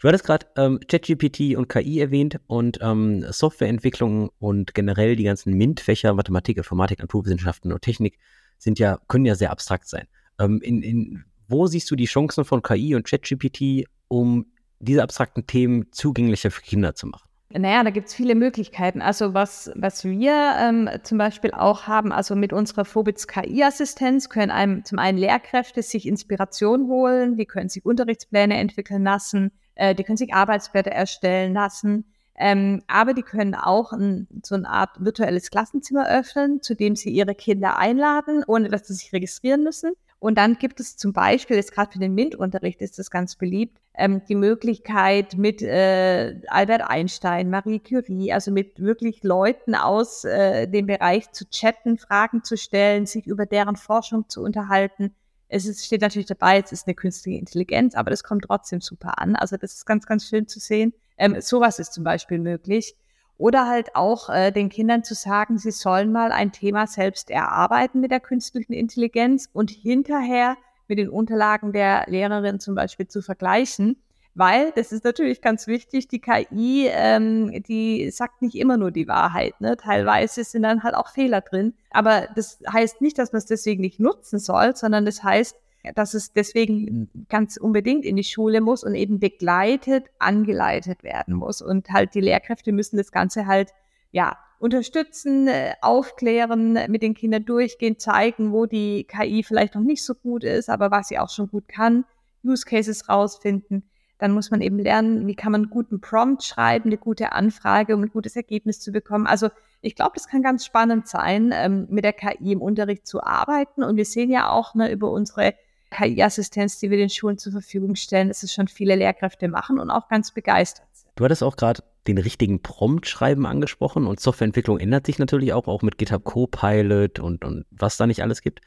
Du hattest gerade ähm, ChatGPT und KI erwähnt und ähm, Softwareentwicklung und generell die ganzen MINT-Fächer, Mathematik, Informatik, Naturwissenschaften und Technik, sind ja, können ja sehr abstrakt sein. Ähm, in, in, wo siehst du die Chancen von KI und ChatGPT, um diese abstrakten Themen zugänglicher für Kinder zu machen? Naja, da gibt es viele Möglichkeiten. Also was, was wir ähm, zum Beispiel auch haben, also mit unserer Phobits KI-Assistenz können einem zum einen Lehrkräfte sich Inspiration holen, die können sich Unterrichtspläne entwickeln lassen, äh, die können sich Arbeitsblätter erstellen lassen, ähm, aber die können auch ein, so eine Art virtuelles Klassenzimmer öffnen, zu dem sie ihre Kinder einladen, ohne dass sie sich registrieren müssen. Und dann gibt es zum Beispiel, jetzt gerade für den MINT-Unterricht ist das ganz beliebt, ähm, die Möglichkeit mit äh, Albert Einstein, Marie Curie, also mit wirklich Leuten aus äh, dem Bereich zu chatten, Fragen zu stellen, sich über deren Forschung zu unterhalten. Es ist, steht natürlich dabei, es ist eine künstliche Intelligenz, aber das kommt trotzdem super an. Also das ist ganz, ganz schön zu sehen. Ähm, sowas ist zum Beispiel möglich. Oder halt auch äh, den Kindern zu sagen, sie sollen mal ein Thema selbst erarbeiten mit der künstlichen Intelligenz und hinterher mit den Unterlagen der Lehrerin zum Beispiel zu vergleichen. Weil, das ist natürlich ganz wichtig, die KI, ähm, die sagt nicht immer nur die Wahrheit. Ne? Teilweise sind dann halt auch Fehler drin. Aber das heißt nicht, dass man es deswegen nicht nutzen soll, sondern das heißt, dass es deswegen ganz unbedingt in die Schule muss und eben begleitet, angeleitet werden muss. Und halt die Lehrkräfte müssen das Ganze halt, ja, unterstützen, äh, aufklären, mit den Kindern durchgehen, zeigen, wo die KI vielleicht noch nicht so gut ist, aber was sie auch schon gut kann, Use Cases rausfinden. Dann muss man eben lernen, wie kann man einen guten Prompt schreiben, eine gute Anfrage, um ein gutes Ergebnis zu bekommen. Also ich glaube, das kann ganz spannend sein, ähm, mit der KI im Unterricht zu arbeiten. Und wir sehen ja auch ne, über unsere KI-Assistenz, die wir den Schulen zur Verfügung stellen, dass es schon viele Lehrkräfte machen und auch ganz begeistert sind. Du hattest auch gerade den richtigen Prompt schreiben angesprochen und Softwareentwicklung ändert sich natürlich auch, auch mit GitHub Copilot und, und was da nicht alles gibt.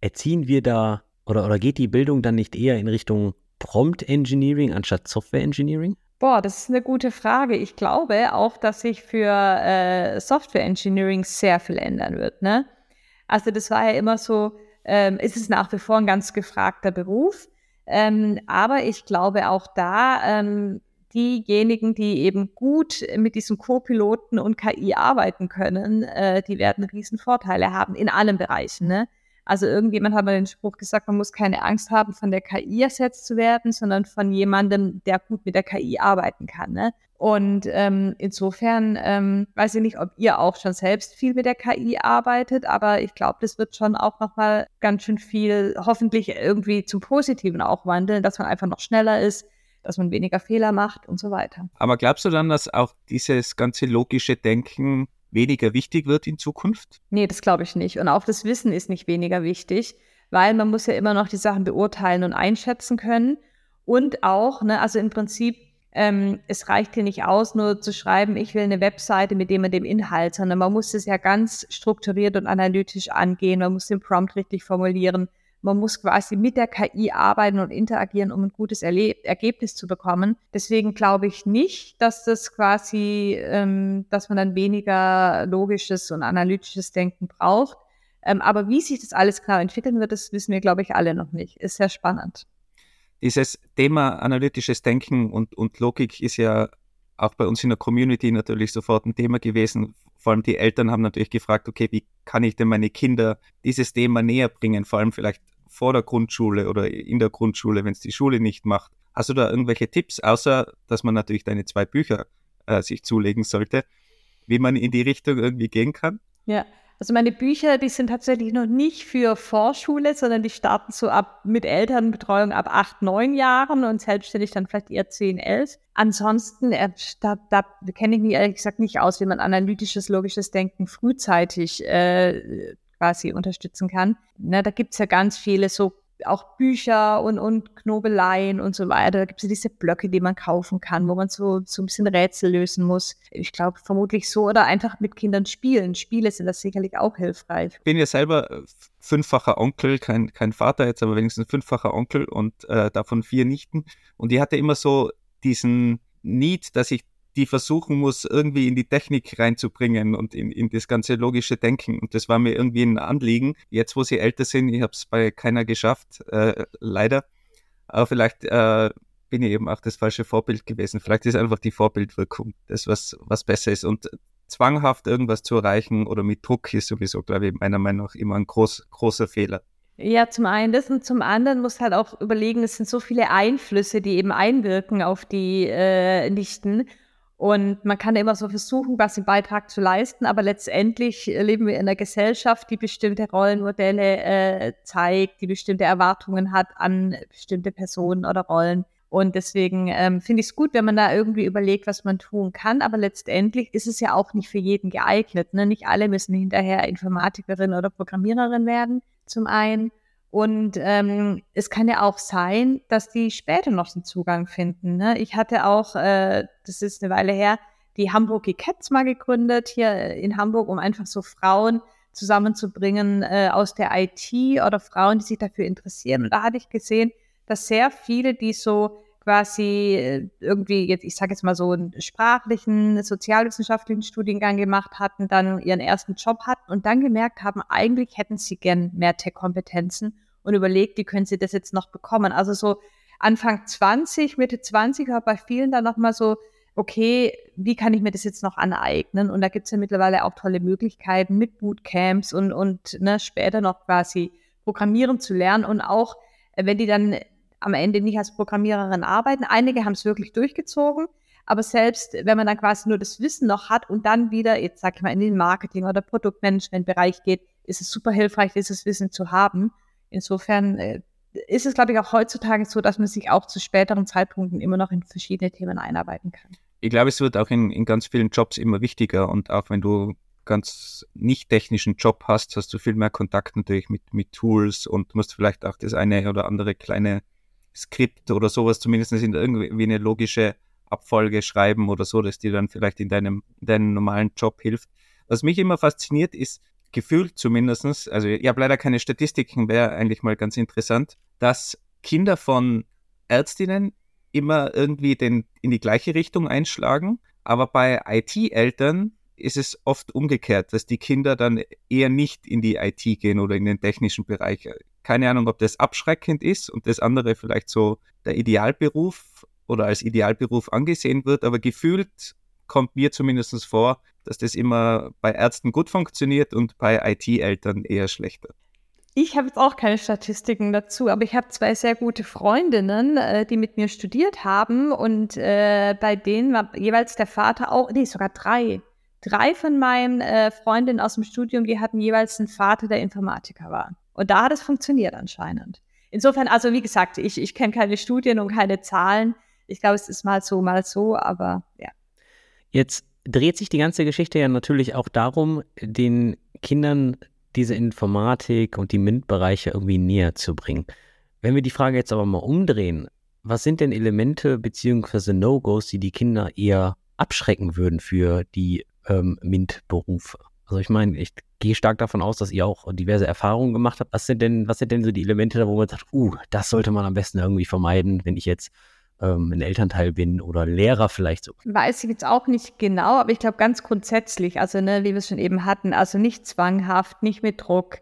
Erziehen wir da oder, oder geht die Bildung dann nicht eher in Richtung Prompt Engineering anstatt Software Engineering? Boah, das ist eine gute Frage. Ich glaube auch, dass sich für äh, Software Engineering sehr viel ändern wird. Ne? Also das war ja immer so, ähm, ist es nach wie vor ein ganz gefragter Beruf. Ähm, aber ich glaube auch da, ähm, diejenigen, die eben gut mit diesen Co-Piloten und KI arbeiten können, äh, die werden riesen Vorteile haben in allen Bereichen. Ne? Also irgendjemand hat mal den Spruch gesagt, man muss keine Angst haben, von der KI ersetzt zu werden, sondern von jemandem, der gut mit der KI arbeiten kann. Ne? Und ähm, insofern ähm, weiß ich nicht, ob ihr auch schon selbst viel mit der KI arbeitet, aber ich glaube, das wird schon auch nochmal ganz schön viel, hoffentlich irgendwie zum Positiven auch wandeln, dass man einfach noch schneller ist, dass man weniger Fehler macht und so weiter. Aber glaubst du dann, dass auch dieses ganze logische Denken weniger wichtig wird in Zukunft? Nee, das glaube ich nicht. Und auch das Wissen ist nicht weniger wichtig, weil man muss ja immer noch die Sachen beurteilen und einschätzen können. Und auch, ne, also im Prinzip, ähm, es reicht hier nicht aus, nur zu schreiben, ich will eine Webseite mit dem und dem Inhalt, sondern man muss es ja ganz strukturiert und analytisch angehen, man muss den Prompt richtig formulieren, man muss quasi mit der KI arbeiten und interagieren, um ein gutes Erle Ergebnis zu bekommen. Deswegen glaube ich nicht, dass das quasi, ähm, dass man dann weniger logisches und analytisches Denken braucht. Ähm, aber wie sich das alles genau entwickeln wird, das wissen wir, glaube ich, alle noch nicht. Ist sehr spannend. Dieses Thema analytisches Denken und, und Logik ist ja auch bei uns in der Community natürlich sofort ein Thema gewesen. Vor allem die Eltern haben natürlich gefragt, okay, wie kann ich denn meine Kinder dieses Thema näher bringen? Vor allem vielleicht vor der Grundschule oder in der Grundschule, wenn es die Schule nicht macht. Hast du da irgendwelche Tipps, außer dass man natürlich deine zwei Bücher äh, sich zulegen sollte, wie man in die Richtung irgendwie gehen kann? Ja, also meine Bücher, die sind tatsächlich noch nicht für Vorschule, sondern die starten so ab mit Elternbetreuung ab acht, neun Jahren und selbstständig dann vielleicht eher zehn, elf. Ansonsten, äh, da, da kenne ich mich ehrlich gesagt nicht aus, wie man analytisches, logisches Denken frühzeitig äh, quasi unterstützen kann. Ne, da gibt es ja ganz viele so auch Bücher und, und Knobeleien und so weiter. Da gibt es ja diese Blöcke, die man kaufen kann, wo man so, so ein bisschen Rätsel lösen muss. Ich glaube, vermutlich so oder einfach mit Kindern spielen. Spiele sind das sicherlich auch hilfreich. Ich bin ja selber äh, fünffacher Onkel, kein, kein Vater jetzt, aber wenigstens fünffacher Onkel und äh, davon vier Nichten. Und die hatte immer so diesen Need, dass ich die versuchen muss, irgendwie in die Technik reinzubringen und in, in das ganze logische Denken. Und das war mir irgendwie ein Anliegen. Jetzt, wo sie älter sind, ich habe es bei keiner geschafft, äh, leider. Aber vielleicht äh, bin ich eben auch das falsche Vorbild gewesen. Vielleicht ist einfach die Vorbildwirkung das, was, was besser ist. Und zwanghaft irgendwas zu erreichen oder mit Druck ist sowieso, glaube ich, meiner Meinung nach immer ein groß, großer Fehler. Ja, zum einen das und zum anderen muss halt auch überlegen, es sind so viele Einflüsse, die eben einwirken auf die äh, Nichten. Und man kann immer so versuchen, was im Beitrag zu leisten, aber letztendlich leben wir in einer Gesellschaft, die bestimmte Rollenmodelle äh, zeigt, die bestimmte Erwartungen hat an bestimmte Personen oder Rollen. Und deswegen ähm, finde ich es gut, wenn man da irgendwie überlegt, was man tun kann. Aber letztendlich ist es ja auch nicht für jeden geeignet. Ne? Nicht alle müssen hinterher Informatikerin oder Programmiererin werden, zum einen. Und ähm, es kann ja auch sein, dass die später noch den Zugang finden. Ne? Ich hatte auch, äh, das ist eine Weile her, die Hamburg Cats mal gegründet hier in Hamburg, um einfach so Frauen zusammenzubringen äh, aus der IT oder Frauen, die sich dafür interessieren. Und da hatte ich gesehen, dass sehr viele, die so quasi äh, irgendwie jetzt, ich sage jetzt mal so einen sprachlichen, sozialwissenschaftlichen Studiengang gemacht hatten, dann ihren ersten Job hatten und dann gemerkt haben, eigentlich hätten sie gern mehr Tech-Kompetenzen und überlegt, wie können sie das jetzt noch bekommen. Also so Anfang 20, Mitte 20 war bei vielen dann nochmal so, okay, wie kann ich mir das jetzt noch aneignen? Und da gibt es ja mittlerweile auch tolle Möglichkeiten mit Bootcamps und, und ne, später noch quasi Programmieren zu lernen und auch, äh, wenn die dann am Ende nicht als Programmiererin arbeiten. Einige haben es wirklich durchgezogen, aber selbst wenn man dann quasi nur das Wissen noch hat und dann wieder, jetzt sag ich mal, in den Marketing- oder Produktmanagement-Bereich geht, ist es super hilfreich, dieses Wissen zu haben. Insofern äh, ist es, glaube ich, auch heutzutage so, dass man sich auch zu späteren Zeitpunkten immer noch in verschiedene Themen einarbeiten kann. Ich glaube, es wird auch in, in ganz vielen Jobs immer wichtiger und auch wenn du ganz nicht technischen Job hast, hast du viel mehr Kontakt natürlich mit, mit Tools und musst vielleicht auch das eine oder andere kleine Skript oder sowas zumindest in irgendwie eine logische Abfolge schreiben oder so, dass dir dann vielleicht in deinem, in deinem normalen Job hilft. Was mich immer fasziniert, ist gefühlt zumindestens, also ich habe leider keine Statistiken, wäre eigentlich mal ganz interessant, dass Kinder von Ärztinnen immer irgendwie den, in die gleiche Richtung einschlagen, aber bei IT-Eltern ist es oft umgekehrt, dass die Kinder dann eher nicht in die IT gehen oder in den technischen Bereich. Keine Ahnung, ob das abschreckend ist und das andere vielleicht so der Idealberuf oder als Idealberuf angesehen wird, aber gefühlt kommt mir zumindest vor, dass das immer bei Ärzten gut funktioniert und bei IT-Eltern eher schlechter. Ich habe jetzt auch keine Statistiken dazu, aber ich habe zwei sehr gute Freundinnen, äh, die mit mir studiert haben und äh, bei denen war jeweils der Vater auch, nee, sogar drei. Drei von meinen äh, Freundinnen aus dem Studium, die hatten jeweils einen Vater, der Informatiker war. Und da hat es funktioniert anscheinend. Insofern, also wie gesagt, ich, ich kenne keine Studien und keine Zahlen. Ich glaube, es ist mal so, mal so, aber ja. Jetzt dreht sich die ganze Geschichte ja natürlich auch darum, den Kindern diese Informatik und die MINT-Bereiche irgendwie näher zu bringen. Wenn wir die Frage jetzt aber mal umdrehen, was sind denn Elemente bzw. No-Gos, die die Kinder eher abschrecken würden für die ähm, MINT-Berufe? Also ich meine, ich gehe stark davon aus, dass ihr auch diverse Erfahrungen gemacht habt. Was sind denn, was sind denn so die Elemente da, wo man sagt, uh, das sollte man am besten irgendwie vermeiden, wenn ich jetzt ähm, ein Elternteil bin oder Lehrer vielleicht so? Weiß ich jetzt auch nicht genau, aber ich glaube ganz grundsätzlich, also ne, wie wir es schon eben hatten, also nicht zwanghaft, nicht mit Druck.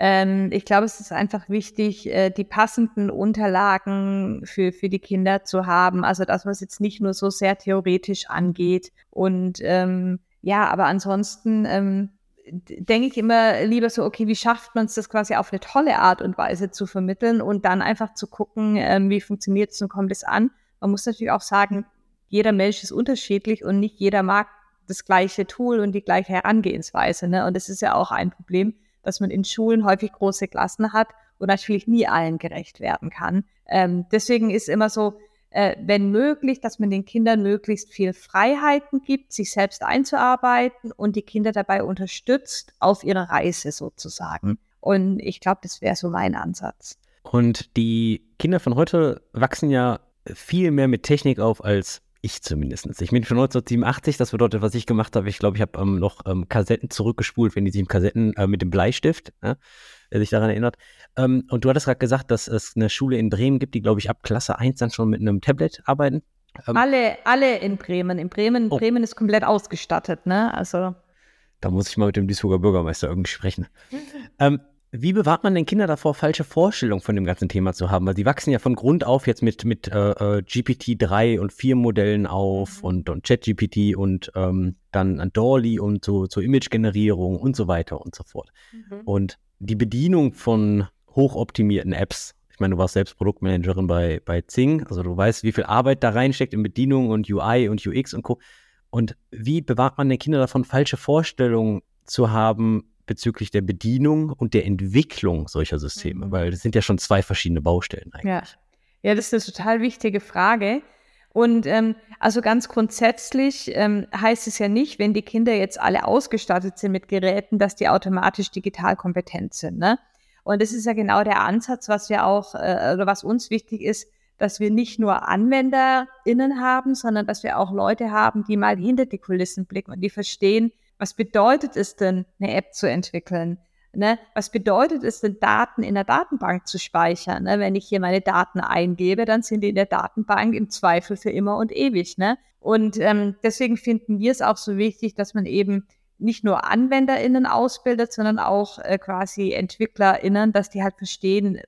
Ähm, ich glaube, es ist einfach wichtig, äh, die passenden Unterlagen für, für die Kinder zu haben. Also, dass man es jetzt nicht nur so sehr theoretisch angeht. Und ähm, ja, aber ansonsten ähm, denke ich immer lieber so, okay, wie schafft man es, das quasi auf eine tolle Art und Weise zu vermitteln und dann einfach zu gucken, ähm, wie funktioniert es und kommt es an. Man muss natürlich auch sagen, jeder Mensch ist unterschiedlich und nicht jeder mag das gleiche Tool und die gleiche Herangehensweise. Ne? Und das ist ja auch ein Problem, dass man in Schulen häufig große Klassen hat und natürlich nie allen gerecht werden kann. Ähm, deswegen ist immer so, äh, wenn möglich, dass man den Kindern möglichst viel Freiheiten gibt, sich selbst einzuarbeiten und die Kinder dabei unterstützt auf ihrer Reise sozusagen. Und ich glaube, das wäre so mein Ansatz. Und die Kinder von heute wachsen ja viel mehr mit Technik auf als ich zumindest. Ich bin von 1987, das bedeutet, was ich gemacht habe, ich glaube, ich habe ähm, noch ähm, Kassetten zurückgespult, wenn die sich im Kassetten äh, mit dem Bleistift, ja, sich daran erinnert. Ähm, und du hattest gerade gesagt, dass es eine Schule in Bremen gibt, die, glaube ich, ab Klasse 1 dann schon mit einem Tablet arbeiten. Ähm, alle, alle in Bremen. In Bremen, oh. Bremen ist komplett ausgestattet, ne? Also. Da muss ich mal mit dem Duisburger Bürgermeister irgendwie sprechen. [LAUGHS] ähm, wie bewahrt man denn Kinder davor, falsche Vorstellungen von dem ganzen Thema zu haben? Weil die wachsen ja von Grund auf jetzt mit, mit äh, äh GPT-3 und 4 Modellen auf mhm. und, und ChatGPT und ähm, dann Dolly und so zur Image-Generierung und so weiter und so fort. Mhm. Und die Bedienung von hochoptimierten Apps, ich meine, du warst selbst Produktmanagerin bei, bei Zing, also du weißt, wie viel Arbeit da reinsteckt in Bedienung und UI und UX und Co. Und wie bewahrt man den Kindern davon, falsche Vorstellungen zu haben, bezüglich der Bedienung und der Entwicklung solcher Systeme? Mhm. Weil das sind ja schon zwei verschiedene Baustellen eigentlich. Ja, ja das ist eine total wichtige Frage. Und ähm, also ganz grundsätzlich ähm, heißt es ja nicht, wenn die Kinder jetzt alle ausgestattet sind mit Geräten, dass die automatisch digital kompetent sind. Ne? Und das ist ja genau der Ansatz, was wir auch, äh, oder was uns wichtig ist, dass wir nicht nur AnwenderInnen haben, sondern dass wir auch Leute haben, die mal hinter die Kulissen blicken und die verstehen, was bedeutet es denn, eine App zu entwickeln? Ne? Was bedeutet es denn, Daten in der Datenbank zu speichern? Ne? Wenn ich hier meine Daten eingebe, dann sind die in der Datenbank im Zweifel für immer und ewig. Ne? Und ähm, deswegen finden wir es auch so wichtig, dass man eben nicht nur AnwenderInnen ausbildet, sondern auch äh, quasi EntwicklerInnen, dass die halt verstehen,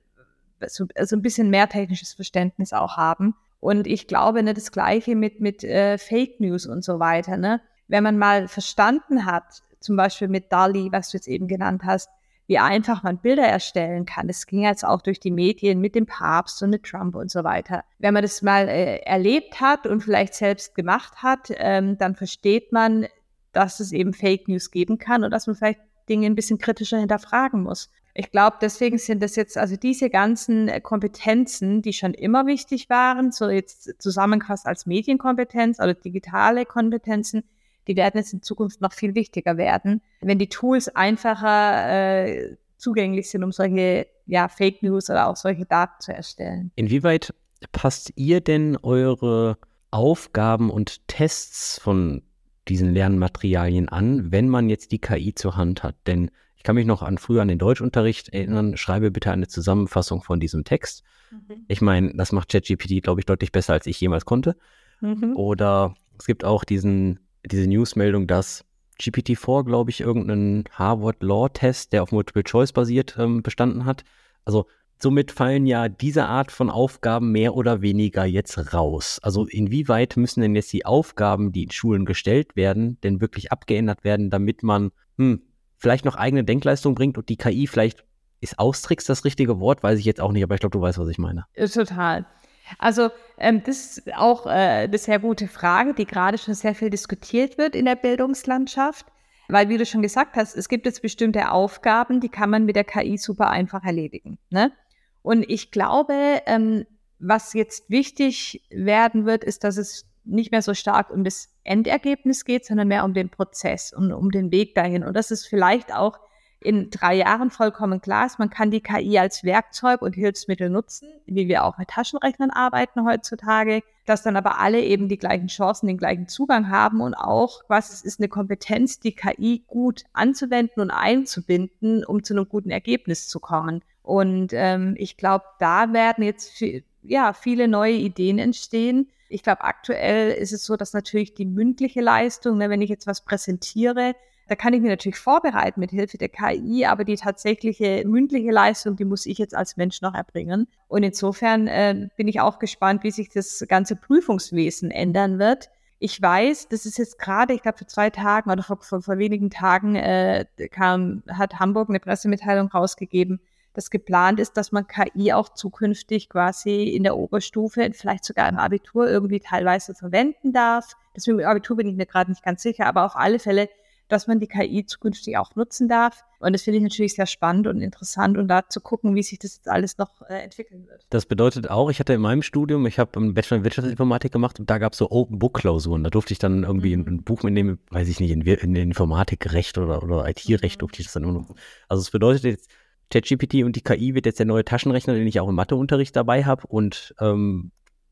so also ein bisschen mehr technisches Verständnis auch haben. Und ich glaube, ne, das Gleiche mit, mit äh, Fake News und so weiter. Ne? Wenn man mal verstanden hat, zum Beispiel mit DALI, was du jetzt eben genannt hast, wie einfach man Bilder erstellen kann. Das ging jetzt auch durch die Medien mit dem Papst und mit Trump und so weiter. Wenn man das mal äh, erlebt hat und vielleicht selbst gemacht hat, ähm, dann versteht man, dass es eben Fake News geben kann und dass man vielleicht Dinge ein bisschen kritischer hinterfragen muss. Ich glaube, deswegen sind das jetzt also diese ganzen äh, Kompetenzen, die schon immer wichtig waren, so jetzt zusammengefasst als Medienkompetenz oder digitale Kompetenzen, die werden jetzt in Zukunft noch viel wichtiger werden, wenn die Tools einfacher äh, zugänglich sind, um solche ja, Fake News oder auch solche Daten zu erstellen. Inwieweit passt ihr denn eure Aufgaben und Tests von diesen Lernmaterialien an, wenn man jetzt die KI zur Hand hat? Denn ich kann mich noch an früher an den Deutschunterricht erinnern, schreibe bitte eine Zusammenfassung von diesem Text. Mhm. Ich meine, das macht ChatGPT, glaube ich, deutlich besser, als ich jemals konnte. Mhm. Oder es gibt auch diesen, diese Newsmeldung, dass GPT-4, glaube ich, irgendeinen Harvard-Law-Test, der auf Multiple Choice basiert, ähm, bestanden hat. Also somit fallen ja diese Art von Aufgaben mehr oder weniger jetzt raus. Also inwieweit müssen denn jetzt die Aufgaben, die in Schulen gestellt werden, denn wirklich abgeändert werden, damit man hm, vielleicht noch eigene Denkleistung bringt und die KI vielleicht ist Austricks das richtige Wort, weiß ich jetzt auch nicht, aber ich glaube, du weißt, was ich meine. Total. Also ähm, das ist auch äh, eine sehr gute Frage, die gerade schon sehr viel diskutiert wird in der Bildungslandschaft, weil wie du schon gesagt hast, es gibt jetzt bestimmte Aufgaben, die kann man mit der KI super einfach erledigen. Ne? Und ich glaube, ähm, was jetzt wichtig werden wird, ist, dass es nicht mehr so stark um das Endergebnis geht, sondern mehr um den Prozess und um den Weg dahin. Und das ist vielleicht auch in drei Jahren vollkommen klar ist. Man kann die KI als Werkzeug und Hilfsmittel nutzen, wie wir auch mit Taschenrechnern arbeiten heutzutage, dass dann aber alle eben die gleichen Chancen, den gleichen Zugang haben und auch, was ist eine Kompetenz, die KI gut anzuwenden und einzubinden, um zu einem guten Ergebnis zu kommen. Und ähm, ich glaube, da werden jetzt viel, ja, viele neue Ideen entstehen, ich glaube, aktuell ist es so, dass natürlich die mündliche Leistung, ne, wenn ich jetzt was präsentiere, da kann ich mir natürlich vorbereiten mit Hilfe der KI, aber die tatsächliche mündliche Leistung, die muss ich jetzt als Mensch noch erbringen. Und insofern äh, bin ich auch gespannt, wie sich das ganze Prüfungswesen ändern wird. Ich weiß, das ist jetzt gerade, ich glaube, vor zwei Tagen oder vor, vor, vor wenigen Tagen äh, kam, hat Hamburg eine Pressemitteilung rausgegeben, dass geplant ist, dass man KI auch zukünftig quasi in der Oberstufe, vielleicht sogar im Abitur irgendwie teilweise verwenden darf. Deswegen im Abitur bin ich mir gerade nicht ganz sicher, aber auf alle Fälle, dass man die KI zukünftig auch nutzen darf. Und das finde ich natürlich sehr spannend und interessant und da zu gucken, wie sich das jetzt alles noch äh, entwickeln wird. Das bedeutet auch, ich hatte in meinem Studium, ich habe einen Bachelor in Wirtschaftsinformatik gemacht und da gab es so Open Book Klausuren. Da durfte ich dann irgendwie mhm. ein Buch mitnehmen, weiß ich nicht, in, in Informatikrecht oder, oder IT-Recht mhm. durfte ich das dann immer noch. Also es bedeutet jetzt, ChatGPT und die KI wird jetzt der neue Taschenrechner, den ich auch im Matheunterricht dabei habe. Und ähm,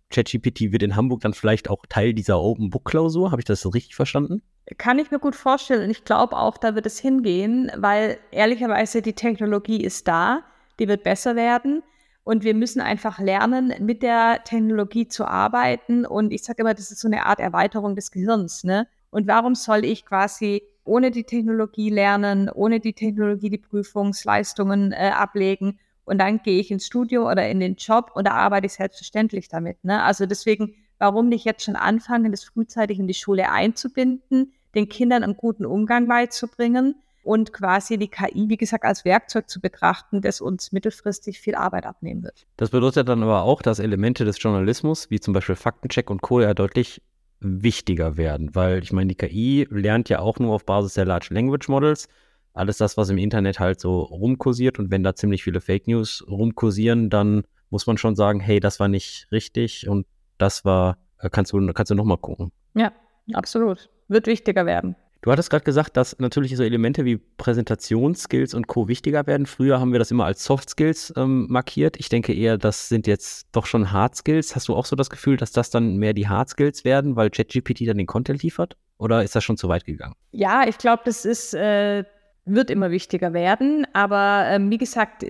ChatGPT wird in Hamburg dann vielleicht auch Teil dieser Open Book Klausur. Habe ich das richtig verstanden? Kann ich mir gut vorstellen. Ich glaube auch, da wird es hingehen, weil ehrlicherweise die Technologie ist da, die wird besser werden. Und wir müssen einfach lernen, mit der Technologie zu arbeiten. Und ich sage immer, das ist so eine Art Erweiterung des Gehirns. Ne? Und warum soll ich quasi ohne die Technologie lernen, ohne die Technologie die Prüfungsleistungen äh, ablegen und dann gehe ich ins Studio oder in den Job und da arbeite ich selbstverständlich damit. Ne? Also deswegen, warum nicht jetzt schon anfangen, das frühzeitig in die Schule einzubinden, den Kindern einen guten Umgang beizubringen und quasi die KI, wie gesagt, als Werkzeug zu betrachten, das uns mittelfristig viel Arbeit abnehmen wird. Das bedeutet dann aber auch, dass Elemente des Journalismus, wie zum Beispiel Faktencheck und Co. ja deutlich wichtiger werden, weil ich meine, die KI lernt ja auch nur auf Basis der Large Language Models. Alles das, was im Internet halt so rumkursiert und wenn da ziemlich viele Fake News rumkursieren, dann muss man schon sagen, hey, das war nicht richtig und das war, äh, kannst du, kannst du nochmal gucken. Ja, absolut. Wird wichtiger werden. Du hattest gerade gesagt, dass natürlich so Elemente wie Präsentationsskills und Co. wichtiger werden. Früher haben wir das immer als Soft Skills ähm, markiert. Ich denke eher, das sind jetzt doch schon Hard Skills. Hast du auch so das Gefühl, dass das dann mehr die Hard Skills werden, weil ChatGPT dann den Content liefert? Oder ist das schon zu weit gegangen? Ja, ich glaube, das ist, äh, wird immer wichtiger werden. Aber ähm, wie gesagt,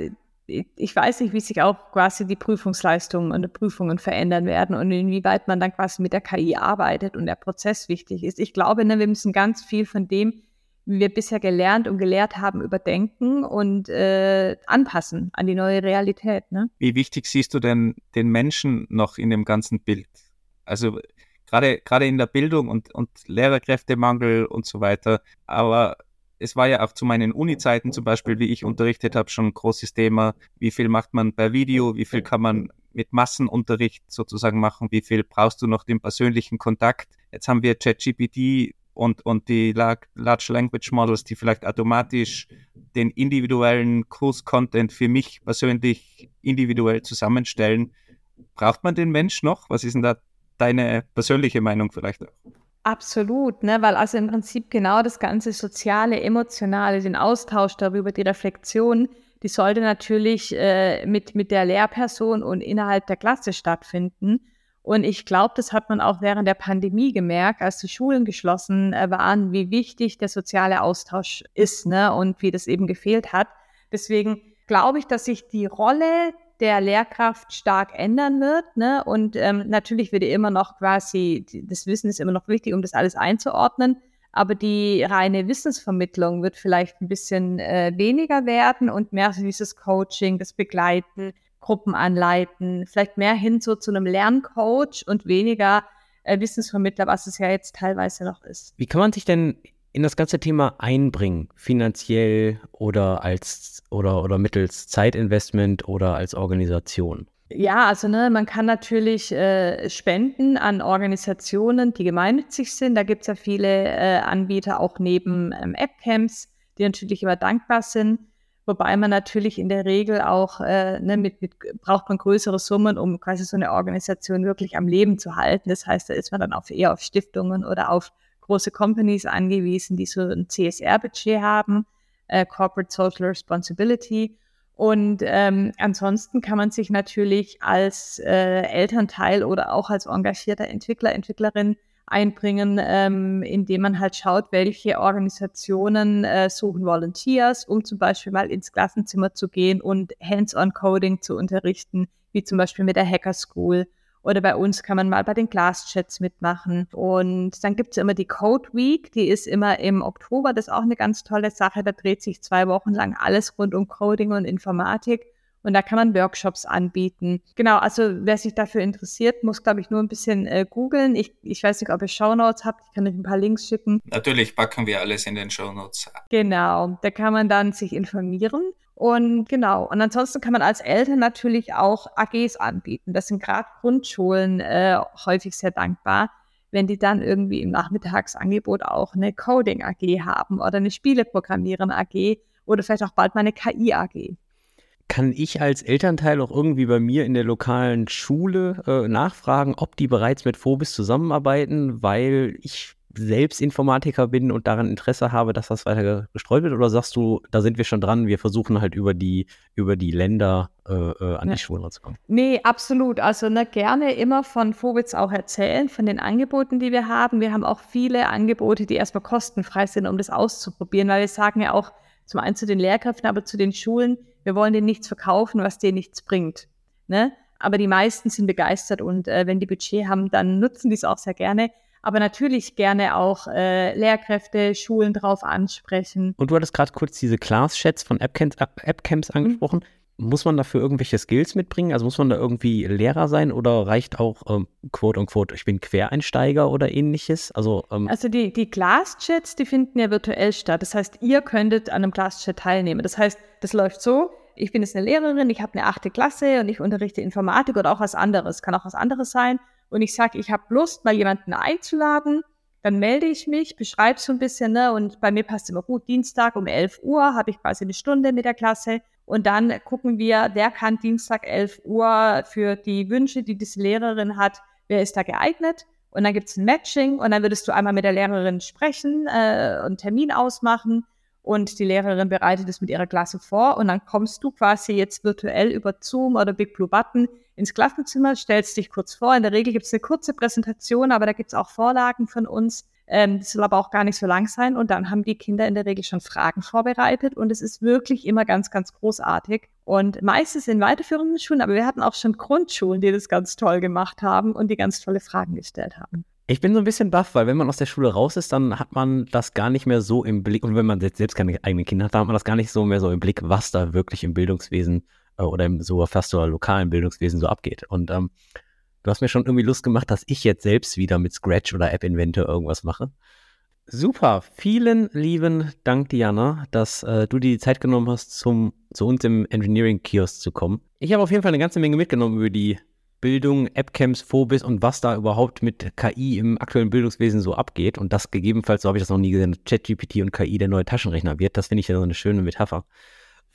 ich weiß nicht, wie sich auch quasi die Prüfungsleistungen und die Prüfungen verändern werden und inwieweit man dann quasi mit der KI arbeitet und der Prozess wichtig ist. Ich glaube, ne, wir müssen ganz viel von dem, wie wir bisher gelernt und gelehrt haben, überdenken und äh, anpassen an die neue Realität. Ne? Wie wichtig siehst du denn den Menschen noch in dem ganzen Bild? Also gerade gerade in der Bildung und, und Lehrerkräftemangel und so weiter. Aber es war ja auch zu meinen Uni-Zeiten zum Beispiel, wie ich unterrichtet habe, schon ein großes Thema. Wie viel macht man per Video? Wie viel kann man mit Massenunterricht sozusagen machen? Wie viel brauchst du noch den persönlichen Kontakt? Jetzt haben wir ChatGPT und, und die Large Language Models, die vielleicht automatisch den individuellen Kurs-Content für mich persönlich individuell zusammenstellen. Braucht man den Mensch noch? Was ist denn da deine persönliche Meinung vielleicht? Absolut, ne? weil also im Prinzip genau das ganze soziale, emotionale, den Austausch darüber, die Reflexion, die sollte natürlich äh, mit, mit der Lehrperson und innerhalb der Klasse stattfinden. Und ich glaube, das hat man auch während der Pandemie gemerkt, als die Schulen geschlossen äh, waren, wie wichtig der soziale Austausch ist ne? und wie das eben gefehlt hat. Deswegen glaube ich, dass sich die Rolle der Lehrkraft stark ändern wird. Ne? Und ähm, natürlich wird immer noch quasi, das Wissen ist immer noch wichtig, um das alles einzuordnen. Aber die reine Wissensvermittlung wird vielleicht ein bisschen äh, weniger werden und mehr so dieses Coaching, das Begleiten, Gruppen anleiten, vielleicht mehr hin so zu einem Lerncoach und weniger äh, Wissensvermittler, was es ja jetzt teilweise noch ist. Wie kann man sich denn in das ganze Thema einbringen, finanziell oder als oder, oder mittels Zeitinvestment oder als Organisation? Ja, also ne, man kann natürlich äh, spenden an Organisationen, die gemeinnützig sind. Da gibt es ja viele äh, Anbieter, auch neben ähm, App-Camps, die natürlich immer dankbar sind. Wobei man natürlich in der Regel auch, äh, ne, mit, mit, braucht man größere Summen, um quasi so eine Organisation wirklich am Leben zu halten. Das heißt, da ist man dann auch eher auf Stiftungen oder auf große Companies angewiesen, die so ein CSR-Budget haben, äh, Corporate Social Responsibility. Und ähm, ansonsten kann man sich natürlich als äh, Elternteil oder auch als engagierter Entwickler, Entwicklerin einbringen, ähm, indem man halt schaut, welche Organisationen äh, suchen Volunteers, um zum Beispiel mal ins Klassenzimmer zu gehen und Hands-on-Coding zu unterrichten, wie zum Beispiel mit der Hacker School oder bei uns kann man mal bei den Glaschats mitmachen. Und dann gibt es immer die Code Week, die ist immer im Oktober. Das ist auch eine ganz tolle Sache. Da dreht sich zwei Wochen lang alles rund um Coding und Informatik. Und da kann man Workshops anbieten. Genau, also wer sich dafür interessiert, muss, glaube ich, nur ein bisschen äh, googeln. Ich, ich weiß nicht, ob ihr Shownotes habt. Ich kann euch ein paar Links schicken. Natürlich packen wir alles in den Shownotes. Genau, da kann man dann sich informieren. Und genau, und ansonsten kann man als Eltern natürlich auch AGs anbieten. Das sind gerade Grundschulen äh, häufig sehr dankbar, wenn die dann irgendwie im Nachmittagsangebot auch eine Coding AG haben oder eine Spieleprogrammieren AG oder vielleicht auch bald mal eine KI AG. Kann ich als Elternteil auch irgendwie bei mir in der lokalen Schule äh, nachfragen, ob die bereits mit Phobis zusammenarbeiten, weil ich selbst Informatiker bin und daran Interesse habe, dass das weiter gestreut wird? Oder sagst du, da sind wir schon dran, wir versuchen halt über die, über die Länder äh, äh an ja. die Schulen ranzukommen? Nee, absolut. Also ne, gerne immer von Vorwitz auch erzählen, von den Angeboten, die wir haben. Wir haben auch viele Angebote, die erstmal kostenfrei sind, um das auszuprobieren, weil wir sagen ja auch zum einen zu den Lehrkräften, aber zu den Schulen, wir wollen denen nichts verkaufen, was denen nichts bringt. Ne? Aber die meisten sind begeistert und äh, wenn die Budget haben, dann nutzen die es auch sehr gerne aber natürlich gerne auch äh, Lehrkräfte, Schulen drauf ansprechen. Und du hattest gerade kurz diese Class-Chats von Appcamps, Appcamps mhm. angesprochen. Mhm. Muss man dafür irgendwelche Skills mitbringen? Also muss man da irgendwie Lehrer sein oder reicht auch ähm, quote unquote, ich bin Quereinsteiger oder ähnliches? Also, ähm also die, die Class-Chats, die finden ja virtuell statt. Das heißt, ihr könntet an einem Class-Chat teilnehmen. Das heißt, das läuft so, ich bin jetzt eine Lehrerin, ich habe eine achte Klasse und ich unterrichte Informatik oder auch was anderes. Kann auch was anderes sein und ich sage, ich habe Lust, mal jemanden einzuladen, dann melde ich mich, beschreibe so ein bisschen, ne? Und bei mir passt immer gut, Dienstag um 11 Uhr habe ich quasi eine Stunde mit der Klasse. Und dann gucken wir, wer kann Dienstag 11 Uhr für die Wünsche, die diese Lehrerin hat, wer ist da geeignet? Und dann gibt es ein Matching und dann würdest du einmal mit der Lehrerin sprechen, äh, einen Termin ausmachen und die Lehrerin bereitet es mit ihrer Klasse vor und dann kommst du quasi jetzt virtuell über Zoom oder Big Blue Button ins Klassenzimmer, stellst dich kurz vor. In der Regel gibt es eine kurze Präsentation, aber da gibt es auch Vorlagen von uns. Ähm, das soll aber auch gar nicht so lang sein. Und dann haben die Kinder in der Regel schon Fragen vorbereitet und es ist wirklich immer ganz, ganz großartig. Und meistens in weiterführenden Schulen, aber wir hatten auch schon Grundschulen, die das ganz toll gemacht haben und die ganz tolle Fragen gestellt haben. Ich bin so ein bisschen baff, weil wenn man aus der Schule raus ist, dann hat man das gar nicht mehr so im Blick. Und wenn man selbst keine eigenen Kinder hat, dann hat man das gar nicht so mehr so im Blick, was da wirklich im Bildungswesen oder im so fast so lokalen Bildungswesen so abgeht. Und ähm, du hast mir schon irgendwie Lust gemacht, dass ich jetzt selbst wieder mit Scratch oder App Inventor irgendwas mache. Super, vielen lieben Dank, Diana, dass äh, du dir die Zeit genommen hast, zum, zu uns im Engineering-Kiosk zu kommen. Ich habe auf jeden Fall eine ganze Menge mitgenommen über die Bildung, Appcamps, Phobis und was da überhaupt mit KI im aktuellen Bildungswesen so abgeht. Und das gegebenenfalls, so habe ich das noch nie gesehen, ChatGPT und KI der neue Taschenrechner wird. Das finde ich ja so eine schöne Metapher.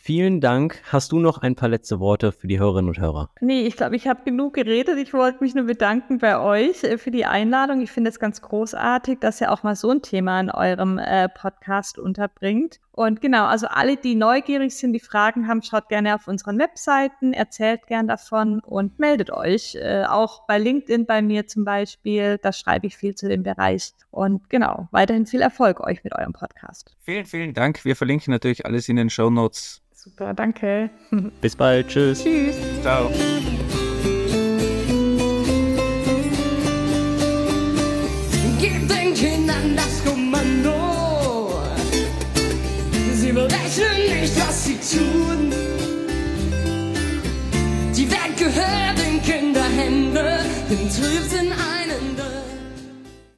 Vielen Dank. Hast du noch ein paar letzte Worte für die Hörerinnen und Hörer? Nee, ich glaube, ich habe genug geredet. Ich wollte mich nur bedanken bei euch äh, für die Einladung. Ich finde es ganz großartig, dass ihr auch mal so ein Thema in eurem äh, Podcast unterbringt. Und genau, also alle, die neugierig sind, die Fragen haben, schaut gerne auf unseren Webseiten, erzählt gern davon und meldet euch. Äh, auch bei LinkedIn bei mir zum Beispiel, da schreibe ich viel zu dem Bereich. Und genau, weiterhin viel Erfolg euch mit eurem Podcast. Vielen, vielen Dank. Wir verlinken natürlich alles in den Show Notes. Super, danke. [LAUGHS] Bis bald. Tschüss. Tschüss. Ciao. Gib den Kindern das Kommando. Sie berechnen nicht, was sie tun. Die Welt gehört in Kinderhände, trübt in ein